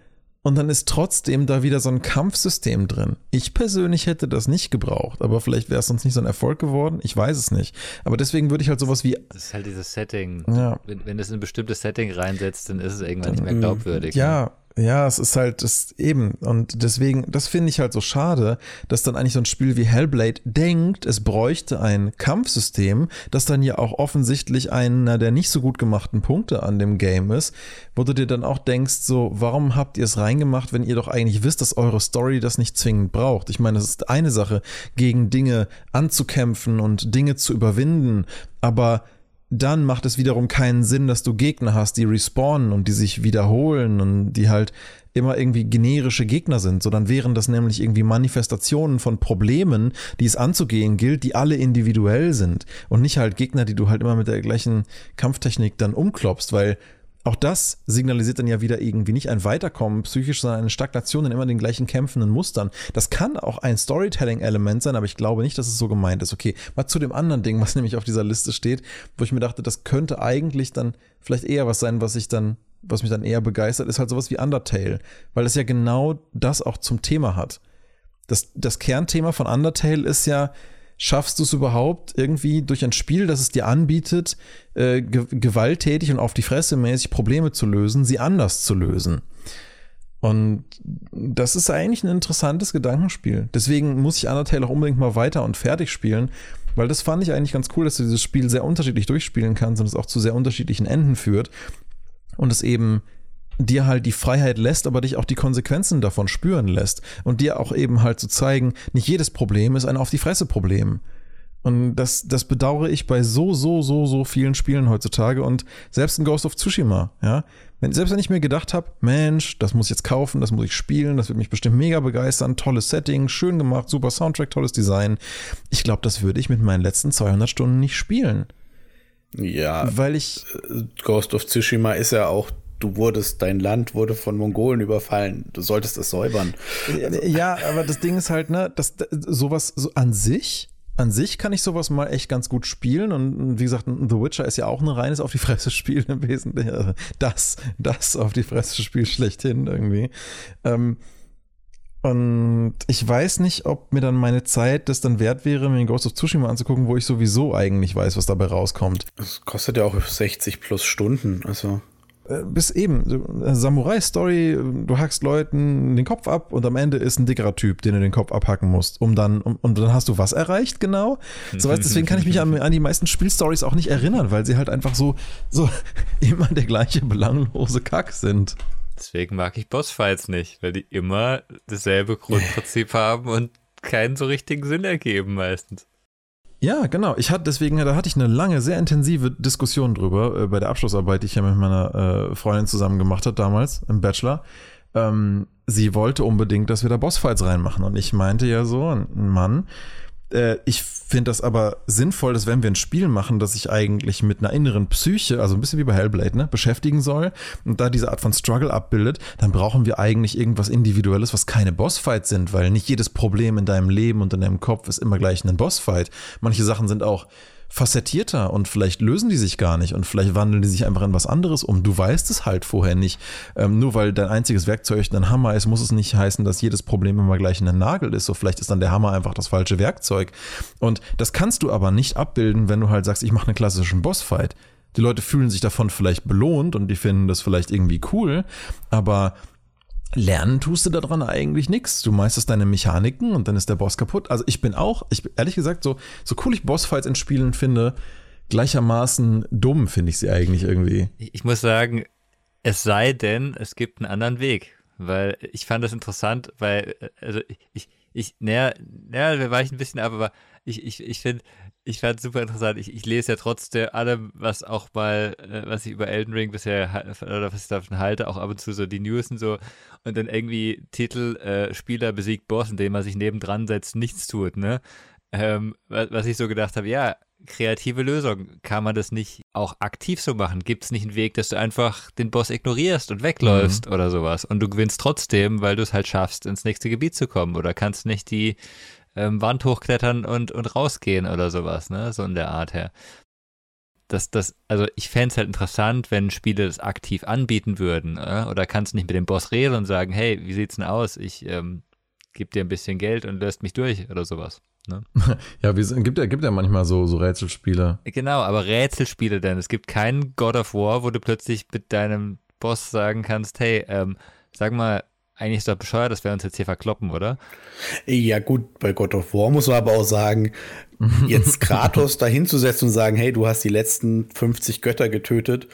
und dann ist trotzdem da wieder so ein Kampfsystem drin. Ich persönlich hätte das nicht gebraucht, aber vielleicht wäre es sonst nicht so ein Erfolg geworden. Ich weiß es nicht. Aber deswegen würde ich halt sowas wie. Das ist halt dieses Setting. Ja. Wenn, wenn es in ein bestimmtes Setting reinsetzt, dann ist es irgendwann nicht mehr glaubwürdig. Ja, ne? Ja, es ist halt das eben und deswegen, das finde ich halt so schade, dass dann eigentlich so ein Spiel wie Hellblade denkt, es bräuchte ein Kampfsystem, das dann ja auch offensichtlich einer der nicht so gut gemachten Punkte an dem Game ist, wo du dir dann auch denkst, so, warum habt ihr es reingemacht, wenn ihr doch eigentlich wisst, dass eure Story das nicht zwingend braucht? Ich meine, es ist eine Sache, gegen Dinge anzukämpfen und Dinge zu überwinden, aber dann macht es wiederum keinen Sinn, dass du Gegner hast, die respawnen und die sich wiederholen und die halt immer irgendwie generische Gegner sind, sondern wären das nämlich irgendwie Manifestationen von Problemen, die es anzugehen gilt, die alle individuell sind und nicht halt Gegner, die du halt immer mit der gleichen Kampftechnik dann umklopfst, weil auch das signalisiert dann ja wieder irgendwie nicht ein Weiterkommen psychisch, sondern eine Stagnation in immer den gleichen kämpfenden Mustern. Das kann auch ein Storytelling-Element sein, aber ich glaube nicht, dass es so gemeint ist. Okay, mal zu dem anderen Ding, [laughs] was nämlich auf dieser Liste steht, wo ich mir dachte, das könnte eigentlich dann vielleicht eher was sein, was ich dann, was mich dann eher begeistert, ist halt sowas wie Undertale, weil es ja genau das auch zum Thema hat. Das, das Kernthema von Undertale ist ja, schaffst du es überhaupt irgendwie durch ein Spiel, das es dir anbietet, äh, ge gewalttätig und auf die Fresse mäßig Probleme zu lösen, sie anders zu lösen. Und das ist eigentlich ein interessantes Gedankenspiel. Deswegen muss ich Undertale auch unbedingt mal weiter und fertig spielen, weil das fand ich eigentlich ganz cool, dass du dieses Spiel sehr unterschiedlich durchspielen kannst und es auch zu sehr unterschiedlichen Enden führt und es eben dir halt die Freiheit lässt, aber dich auch die Konsequenzen davon spüren lässt und dir auch eben halt zu zeigen, nicht jedes Problem ist ein auf die Fresse Problem. Und das, das bedauere ich bei so, so, so, so vielen Spielen heutzutage und selbst in Ghost of Tsushima, ja. Wenn, selbst wenn ich mir gedacht habe, Mensch, das muss ich jetzt kaufen, das muss ich spielen, das wird mich bestimmt mega begeistern, tolles Setting, schön gemacht, super Soundtrack, tolles Design. Ich glaube, das würde ich mit meinen letzten 200 Stunden nicht spielen. Ja, weil ich äh, Ghost of Tsushima ist ja auch du wurdest, dein Land wurde von Mongolen überfallen, du solltest es säubern. Ja, aber das Ding ist halt, ne, das, sowas so an sich, an sich kann ich sowas mal echt ganz gut spielen und wie gesagt, The Witcher ist ja auch ein reines auf die Fresse Spiel [laughs] im Wesentlichen. Das, das auf die Fresse Spiel schlechthin irgendwie. Ähm, und ich weiß nicht, ob mir dann meine Zeit das dann wert wäre, mir den Ghost of Tsushima anzugucken, wo ich sowieso eigentlich weiß, was dabei rauskommt. Das kostet ja auch 60 plus Stunden, also. Äh, bis eben, äh, Samurai-Story, du hackst Leuten den Kopf ab und am Ende ist ein dickerer Typ, den du den Kopf abhacken musst, um dann, um, und dann hast du was erreicht, genau. So weißt, deswegen kann ich mich an, an die meisten Spielstories auch nicht erinnern, weil sie halt einfach so, so [laughs] immer der gleiche belanglose Kack sind. Deswegen mag ich Bossfights nicht, weil die immer dasselbe Grundprinzip [laughs] haben und keinen so richtigen Sinn ergeben meistens. Ja, genau. Ich hatte deswegen, da hatte ich eine lange, sehr intensive Diskussion drüber äh, bei der Abschlussarbeit, die ich ja mit meiner äh, Freundin zusammen gemacht habe damals im Bachelor. Ähm, sie wollte unbedingt, dass wir da Bossfights reinmachen und ich meinte ja so, ein Mann, äh, ich finde das aber sinnvoll, dass wenn wir ein Spiel machen, das sich eigentlich mit einer inneren Psyche, also ein bisschen wie bei Hellblade, ne, beschäftigen soll und da diese Art von Struggle abbildet, dann brauchen wir eigentlich irgendwas Individuelles, was keine Bossfights sind, weil nicht jedes Problem in deinem Leben und in deinem Kopf ist immer gleich ein Bossfight. Manche Sachen sind auch facettierter und vielleicht lösen die sich gar nicht und vielleicht wandeln die sich einfach in was anderes um. Du weißt es halt vorher nicht. Ähm, nur weil dein einziges Werkzeug ein Hammer ist, muss es nicht heißen, dass jedes Problem immer gleich ein Nagel ist. So vielleicht ist dann der Hammer einfach das falsche Werkzeug. Und das kannst du aber nicht abbilden, wenn du halt sagst, ich mache einen klassischen Bossfight. Die Leute fühlen sich davon vielleicht belohnt und die finden das vielleicht irgendwie cool, aber lernen tust du daran eigentlich nichts. Du meisterst deine Mechaniken und dann ist der Boss kaputt. Also ich bin auch, ich ehrlich gesagt, so, so cool ich Bossfights in Spielen finde, gleichermaßen dumm finde ich sie eigentlich irgendwie. Ich muss sagen, es sei denn, es gibt einen anderen Weg. Weil ich fand das interessant, weil, also ich, ich, naja, naja, wir weichen ein bisschen ab, aber ich, ich, ich finde, ich fand es super interessant. Ich, ich lese ja trotzdem allem, was auch mal, äh, was ich über Elden Ring bisher oder was ich davon halte, auch ab und zu so die News und so. Und dann irgendwie Titel, äh, Spieler besiegt Boss, indem man sich nebendran setzt, nichts tut, ne? Ähm, was, was ich so gedacht habe, ja, kreative Lösung. Kann man das nicht auch aktiv so machen? Gibt es nicht einen Weg, dass du einfach den Boss ignorierst und wegläufst mhm. oder sowas? Und du gewinnst trotzdem, weil du es halt schaffst, ins nächste Gebiet zu kommen. Oder kannst nicht die ähm, Wand hochklettern und, und rausgehen oder sowas, ne? So in der Art her. Das, das, also ich fände es halt interessant, wenn Spiele das aktiv anbieten würden. Äh? Oder kannst du nicht mit dem Boss reden und sagen, hey, wie sieht's denn aus? Ich ähm, gebe dir ein bisschen Geld und löst mich durch oder sowas. Ne? [laughs] Ja, wie, gibt ja, gibt ja manchmal so, so Rätselspiele. Genau, aber Rätselspiele denn. Es gibt keinen God of War, wo du plötzlich mit deinem Boss sagen kannst, hey, ähm, sag mal, eigentlich ist doch bescheuert, dass wir uns jetzt hier verkloppen, oder? Ja, gut, bei God of War muss man aber auch sagen, jetzt [laughs] Kratos da hinzusetzen und sagen, hey, du hast die letzten 50 Götter getötet.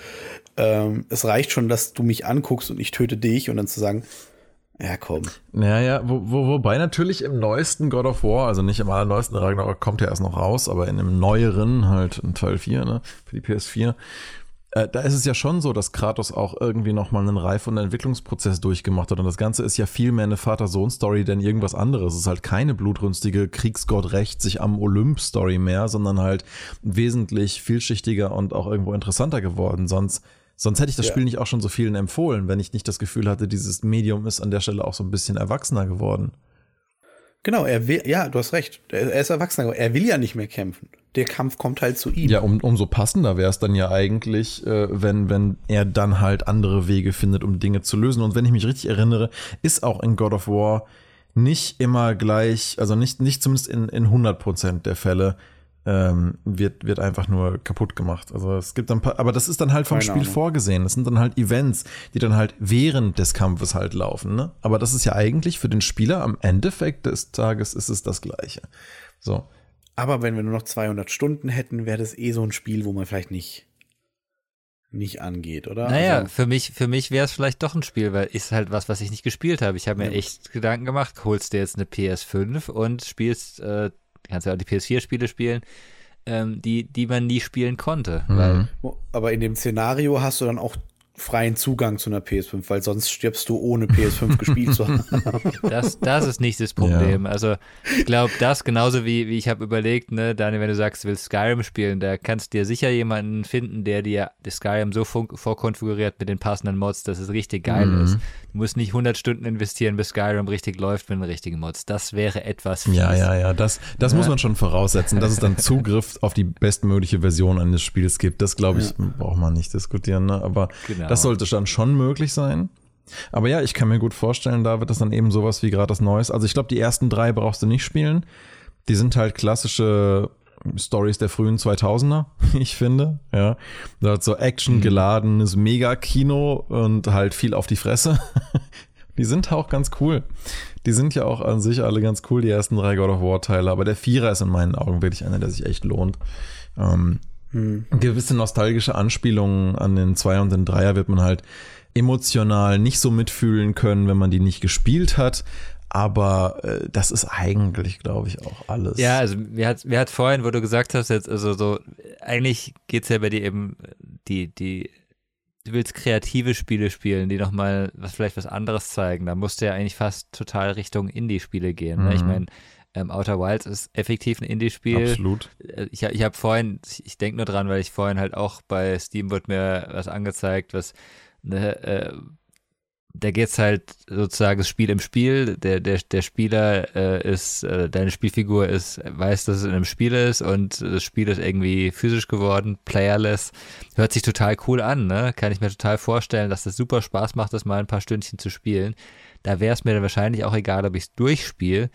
Ähm, es reicht schon, dass du mich anguckst und ich töte dich und dann zu sagen, ja, komm. Naja, wo, wo, wobei natürlich im neuesten God of War, also nicht im allerneuesten Ragnarok kommt ja erst noch raus, aber in dem neueren, halt in Teil 4, ne, für die PS4, äh, da ist es ja schon so, dass Kratos auch irgendwie nochmal einen Reif- und Entwicklungsprozess durchgemacht hat. Und das Ganze ist ja viel mehr eine Vater-Sohn-Story denn irgendwas anderes. Es ist halt keine blutrünstige Kriegsgott rächt sich am Olymp-Story mehr, sondern halt wesentlich vielschichtiger und auch irgendwo interessanter geworden. Sonst Sonst hätte ich das ja. Spiel nicht auch schon so vielen empfohlen, wenn ich nicht das Gefühl hatte, dieses Medium ist an der Stelle auch so ein bisschen erwachsener geworden. Genau, er will, ja, du hast recht. Er ist erwachsener, er will ja nicht mehr kämpfen. Der Kampf kommt halt zu ihm. Ja, um, umso passender wäre es dann ja eigentlich, äh, wenn, wenn er dann halt andere Wege findet, um Dinge zu lösen. Und wenn ich mich richtig erinnere, ist auch in God of War nicht immer gleich, also nicht, nicht zumindest in, in 100% der Fälle, ähm, wird, wird einfach nur kaputt gemacht. Also es gibt ein paar, aber das ist dann halt vom Keine Spiel Ahnung. vorgesehen. Das sind dann halt Events, die dann halt während des Kampfes halt laufen. Ne? Aber das ist ja eigentlich für den Spieler am Endeffekt des Tages ist es das Gleiche. So. Aber wenn wir nur noch 200 Stunden hätten, wäre das eh so ein Spiel, wo man vielleicht nicht nicht angeht, oder? Naja, also, für mich, für mich wäre es vielleicht doch ein Spiel, weil ist halt was, was ich nicht gespielt habe. Ich habe mir ja. echt Gedanken gemacht, holst dir jetzt eine PS5 und spielst äh, kannst ja auch die PS4-Spiele spielen, ähm, die, die man nie spielen konnte. Mhm. Aber in dem Szenario hast du dann auch freien Zugang zu einer PS5, weil sonst stirbst du ohne PS5 gespielt zu haben. [laughs] Das, das ist nicht das Problem. Ja. Also ich glaube, das genauso wie, wie ich habe überlegt, ne, Daniel, wenn du sagst, du willst Skyrim spielen, da kannst du dir sicher jemanden finden, der dir das Skyrim so vorkonfiguriert mit den passenden Mods, dass es richtig geil mhm. ist. Du musst nicht 100 Stunden investieren, bis Skyrim richtig läuft mit den richtigen Mods. Das wäre etwas fies. Ja, ja, ja, das, das ja. muss man schon voraussetzen, dass es dann Zugriff auf die bestmögliche Version eines Spiels gibt. Das glaube ich, ja. braucht man nicht diskutieren, ne? aber genau. Das sollte dann schon möglich sein. Aber ja, ich kann mir gut vorstellen, da wird das dann eben sowas wie gerade das Neues. Also ich glaube, die ersten drei brauchst du nicht spielen. Die sind halt klassische Stories der frühen 2000er, [laughs] ich finde. Ja, da hat so Action geladenes Mega-Kino und halt viel auf die Fresse. [laughs] Die sind auch ganz cool. Die sind ja auch an sich alle ganz cool, die ersten drei God of War Teile. Aber der Vierer ist in meinen Augen wirklich einer, der sich echt lohnt. Ähm, hm. Gewisse nostalgische Anspielungen an den Zweier und den Dreier wird man halt emotional nicht so mitfühlen können, wenn man die nicht gespielt hat. Aber äh, das ist eigentlich, glaube ich, auch alles. Ja, also mir hat, mir hat vorhin, wo du gesagt hast, jetzt, also so, eigentlich geht es ja bei dir eben, die, die, du willst kreative Spiele spielen, die nochmal was vielleicht was anderes zeigen. Da musst du ja eigentlich fast total Richtung Indie-Spiele gehen. Mhm. Ne? Ich mhm. meine, ähm, Outer Wilds ist effektiv ein Indie-Spiel. Absolut. Äh, ich, ich habe vorhin, ich, ich denke nur dran, weil ich vorhin halt auch bei Steam wird mir was angezeigt, was ne, äh, da geht's halt sozusagen das Spiel im Spiel. Der, der, der Spieler äh, ist, äh, deine Spielfigur ist, weiß, dass es in einem Spiel ist und das Spiel ist irgendwie physisch geworden, playerless. Hört sich total cool an, ne? Kann ich mir total vorstellen, dass das super Spaß macht, das mal ein paar Stündchen zu spielen. Da wäre es mir dann wahrscheinlich auch egal, ob ich es durchspiele.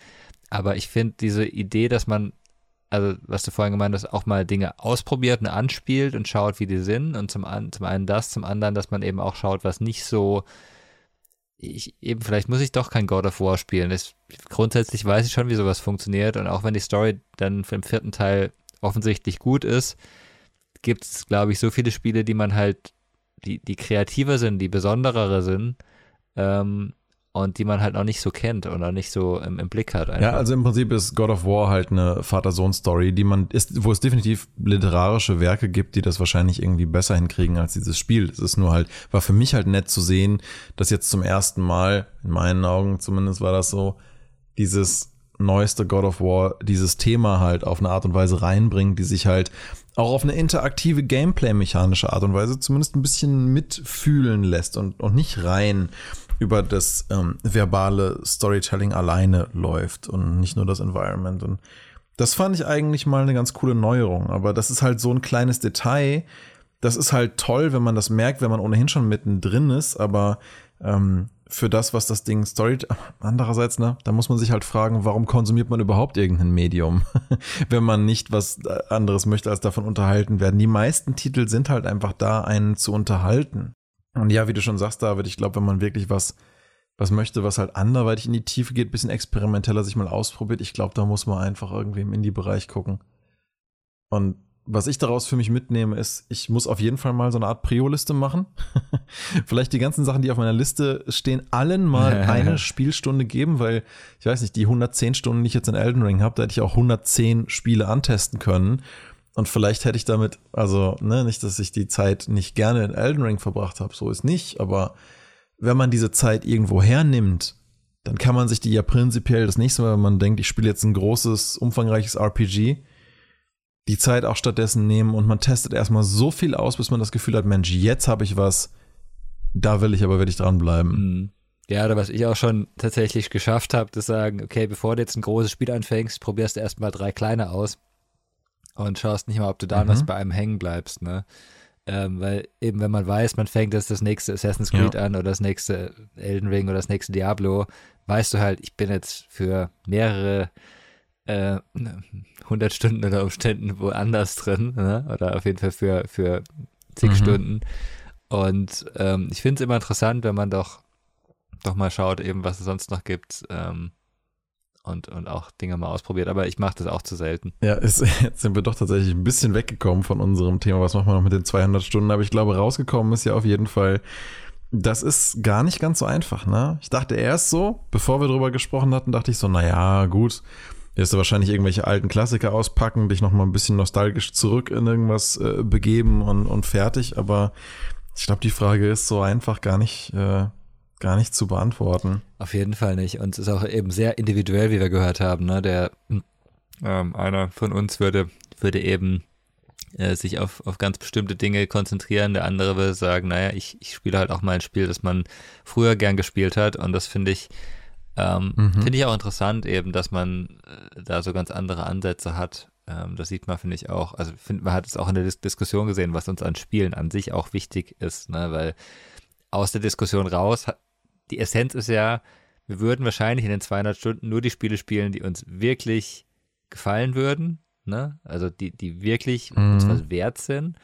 Aber ich finde diese Idee, dass man, also was du vorhin gemeint hast, auch mal Dinge ausprobiert und anspielt und schaut, wie die sind. Und zum, zum einen das, zum anderen, dass man eben auch schaut, was nicht so. Ich, eben, vielleicht muss ich doch kein God of War spielen. Das, grundsätzlich weiß ich schon, wie sowas funktioniert. Und auch wenn die Story dann im vierten Teil offensichtlich gut ist, gibt es, glaube ich, so viele Spiele, die man halt, die, die kreativer sind, die besonderer sind, ähm, und die man halt noch nicht so kennt oder nicht so im, im Blick hat. Einfach. Ja, also im Prinzip ist God of War halt eine Vater-Sohn-Story, die man ist, wo es definitiv literarische Werke gibt, die das wahrscheinlich irgendwie besser hinkriegen als dieses Spiel. Es ist nur halt, war für mich halt nett zu sehen, dass jetzt zum ersten Mal, in meinen Augen zumindest war das so, dieses neueste God of War dieses Thema halt auf eine Art und Weise reinbringt, die sich halt auch auf eine interaktive Gameplay-mechanische Art und Weise zumindest ein bisschen mitfühlen lässt und, und nicht rein über das ähm, verbale Storytelling alleine läuft und nicht nur das Environment. Und das fand ich eigentlich mal eine ganz coole Neuerung. Aber das ist halt so ein kleines Detail. Das ist halt toll, wenn man das merkt, wenn man ohnehin schon mittendrin ist. Aber ähm, für das, was das Ding Story. Andererseits, ne, da muss man sich halt fragen, warum konsumiert man überhaupt irgendein Medium, [laughs] wenn man nicht was anderes möchte, als davon unterhalten werden. Die meisten Titel sind halt einfach da, einen zu unterhalten. Und ja, wie du schon sagst, David, ich glaube, wenn man wirklich was, was möchte, was halt anderweitig in die Tiefe geht, bisschen experimenteller sich mal ausprobiert, ich glaube, da muss man einfach irgendwie im Indie-Bereich gucken. Und was ich daraus für mich mitnehme, ist, ich muss auf jeden Fall mal so eine Art Prio-Liste machen. [laughs] Vielleicht die ganzen Sachen, die auf meiner Liste stehen, allen mal [laughs] eine Spielstunde geben, weil ich weiß nicht, die 110 Stunden, die ich jetzt in Elden Ring habe, da hätte ich auch 110 Spiele antesten können. Und vielleicht hätte ich damit, also, ne, nicht, dass ich die Zeit nicht gerne in Elden Ring verbracht habe, so ist nicht, aber wenn man diese Zeit irgendwo hernimmt, dann kann man sich die ja prinzipiell das nächste Mal, wenn man denkt, ich spiele jetzt ein großes, umfangreiches RPG, die Zeit auch stattdessen nehmen und man testet erstmal so viel aus, bis man das Gefühl hat, Mensch, jetzt habe ich was, da will ich aber wirklich dranbleiben. Mhm. Ja, oder was ich auch schon tatsächlich geschafft habe, zu sagen, okay, bevor du jetzt ein großes Spiel anfängst, probierst du erstmal drei kleine aus und schaust nicht mal, ob du da mhm. was bei einem hängen bleibst, ne? Ähm, weil eben, wenn man weiß, man fängt jetzt das nächste Assassin's Creed ja. an oder das nächste Elden Ring oder das nächste Diablo, weißt du halt, ich bin jetzt für mehrere äh, 100 Stunden unter Umständen woanders drin, ne? oder auf jeden Fall für, für zig mhm. Stunden. Und ähm, ich finde es immer interessant, wenn man doch, doch mal schaut, eben, was es sonst noch gibt. Ähm, und, und auch Dinge mal ausprobiert, aber ich mache das auch zu selten. Ja, ist, [laughs] jetzt sind wir doch tatsächlich ein bisschen weggekommen von unserem Thema, was machen wir noch mit den 200 Stunden, aber ich glaube, rausgekommen ist ja auf jeden Fall, das ist gar nicht ganz so einfach, ne? Ich dachte erst so, bevor wir drüber gesprochen hatten, dachte ich so, naja, gut, wirst du wahrscheinlich irgendwelche alten Klassiker auspacken, dich nochmal ein bisschen nostalgisch zurück in irgendwas äh, begeben und, und fertig, aber ich glaube, die Frage ist so einfach gar nicht, äh, gar nicht zu beantworten. Auf jeden Fall nicht. Und es ist auch eben sehr individuell, wie wir gehört haben. Ne? Der ähm, einer von uns würde, würde eben äh, sich auf, auf ganz bestimmte Dinge konzentrieren. Der andere würde sagen, naja, ich, ich spiele halt auch mal ein Spiel, das man früher gern gespielt hat. Und das finde ich, ähm, mhm. finde ich auch interessant eben, dass man äh, da so ganz andere Ansätze hat. Ähm, das sieht man, finde ich auch. Also find, man hat es auch in der Dis Diskussion gesehen, was uns an Spielen an sich auch wichtig ist, ne? weil aus der Diskussion raus, die Essenz ist ja, wir würden wahrscheinlich in den 200 Stunden nur die Spiele spielen, die uns wirklich gefallen würden, ne? Also die, die wirklich mhm. uns was wert sind.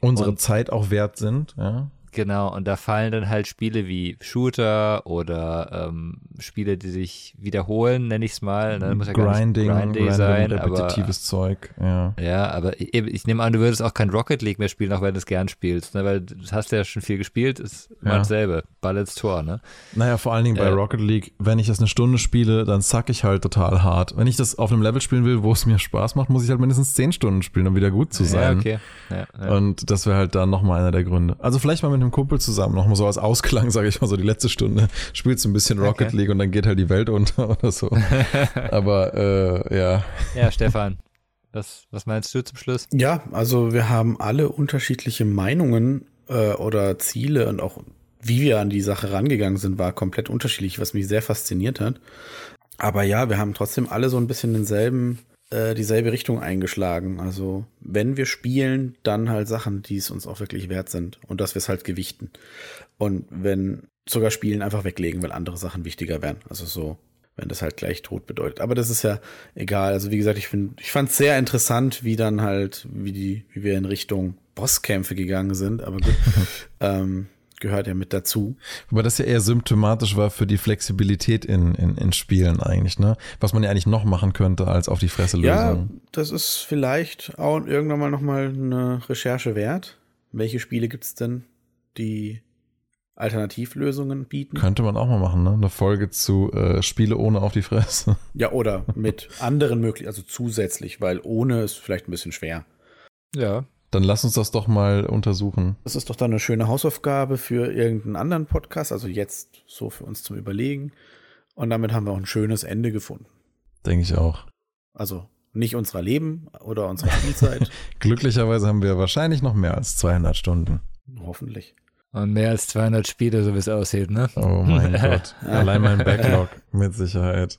Unsere und, Zeit auch wert sind, ja. Genau, und da fallen dann halt Spiele wie Shooter oder ähm, Spiele, die sich wiederholen, nenne ich es mal. Ne? Muss ja Grinding, Grinding sein, repetitives aber, Zeug, ja. Ja, aber ich, ich, nehme an, du würdest auch kein Rocket League mehr spielen, auch wenn du es gern spielst, ne? weil du hast ja schon viel gespielt, ist ja. dasselbe, Ball ins Tor, ne? Naja, vor allen Dingen bei äh, Rocket League, wenn ich das eine Stunde spiele, dann zack ich halt total hart. Wenn ich das auf einem Level spielen will, wo es mir Spaß macht, muss ich halt mindestens zehn Stunden spielen, um wieder gut zu sein. Ja, okay. Ja, ja. Und das wäre halt dann nochmal einer der Gründe. Also vielleicht mal mit einem Kumpel zusammen, nochmal so als Ausklang, sage ich mal so, die letzte Stunde spielst du ein bisschen Rocket okay. League und dann geht halt die Welt unter [laughs] oder so. [laughs] Aber äh, ja. Ja, Stefan, was, was meinst du zum Schluss? Ja, also wir haben alle unterschiedliche Meinungen äh, oder Ziele und auch wie wir an die Sache rangegangen sind, war komplett unterschiedlich, was mich sehr fasziniert hat. Aber ja, wir haben trotzdem alle so ein bisschen denselben äh, dieselbe Richtung eingeschlagen. Also wenn wir spielen, dann halt Sachen, die es uns auch wirklich wert sind und dass wir es halt gewichten. Und wenn sogar Spielen einfach weglegen, weil andere Sachen wichtiger werden. Also so, wenn das halt gleich tot bedeutet. Aber das ist ja egal. Also wie gesagt, ich finde, ich fand es sehr interessant, wie dann halt, wie die, wie wir in Richtung Bosskämpfe gegangen sind. Aber gut. [laughs] ähm, gehört ja mit dazu. Aber das ja eher symptomatisch war für die Flexibilität in, in, in Spielen eigentlich, ne? Was man ja eigentlich noch machen könnte als auf die Fresse lösen. Ja, das ist vielleicht auch irgendwann mal nochmal eine Recherche wert. Welche Spiele gibt es denn, die Alternativlösungen bieten? Könnte man auch mal machen, ne? Eine Folge zu äh, Spiele ohne auf die Fresse. [laughs] Ja, oder mit anderen möglich, also zusätzlich, weil ohne ist vielleicht ein bisschen schwer. Ja, dann lass uns das doch mal untersuchen. Das ist doch dann eine schöne Hausaufgabe für irgendeinen anderen Podcast, also jetzt so für uns zum Überlegen. Und damit haben wir auch ein schönes Ende gefunden. Denke ich auch. Also nicht unserer Leben oder unserer Spielzeit. [laughs] Glücklicherweise haben wir wahrscheinlich noch mehr als 200 Stunden. Hoffentlich. Und mehr als 200 Spiele, so wie es aussieht, ne? Oh mein [laughs] Gott. Allein mein [laughs] Backlog, mit Sicherheit.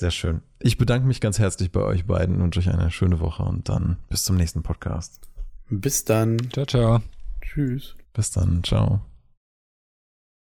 Sehr schön. Ich bedanke mich ganz herzlich bei euch beiden und wünsche euch eine schöne Woche und dann bis zum nächsten Podcast. Bis dann. Ciao, ciao. Tschüss. Bis dann. Ciao.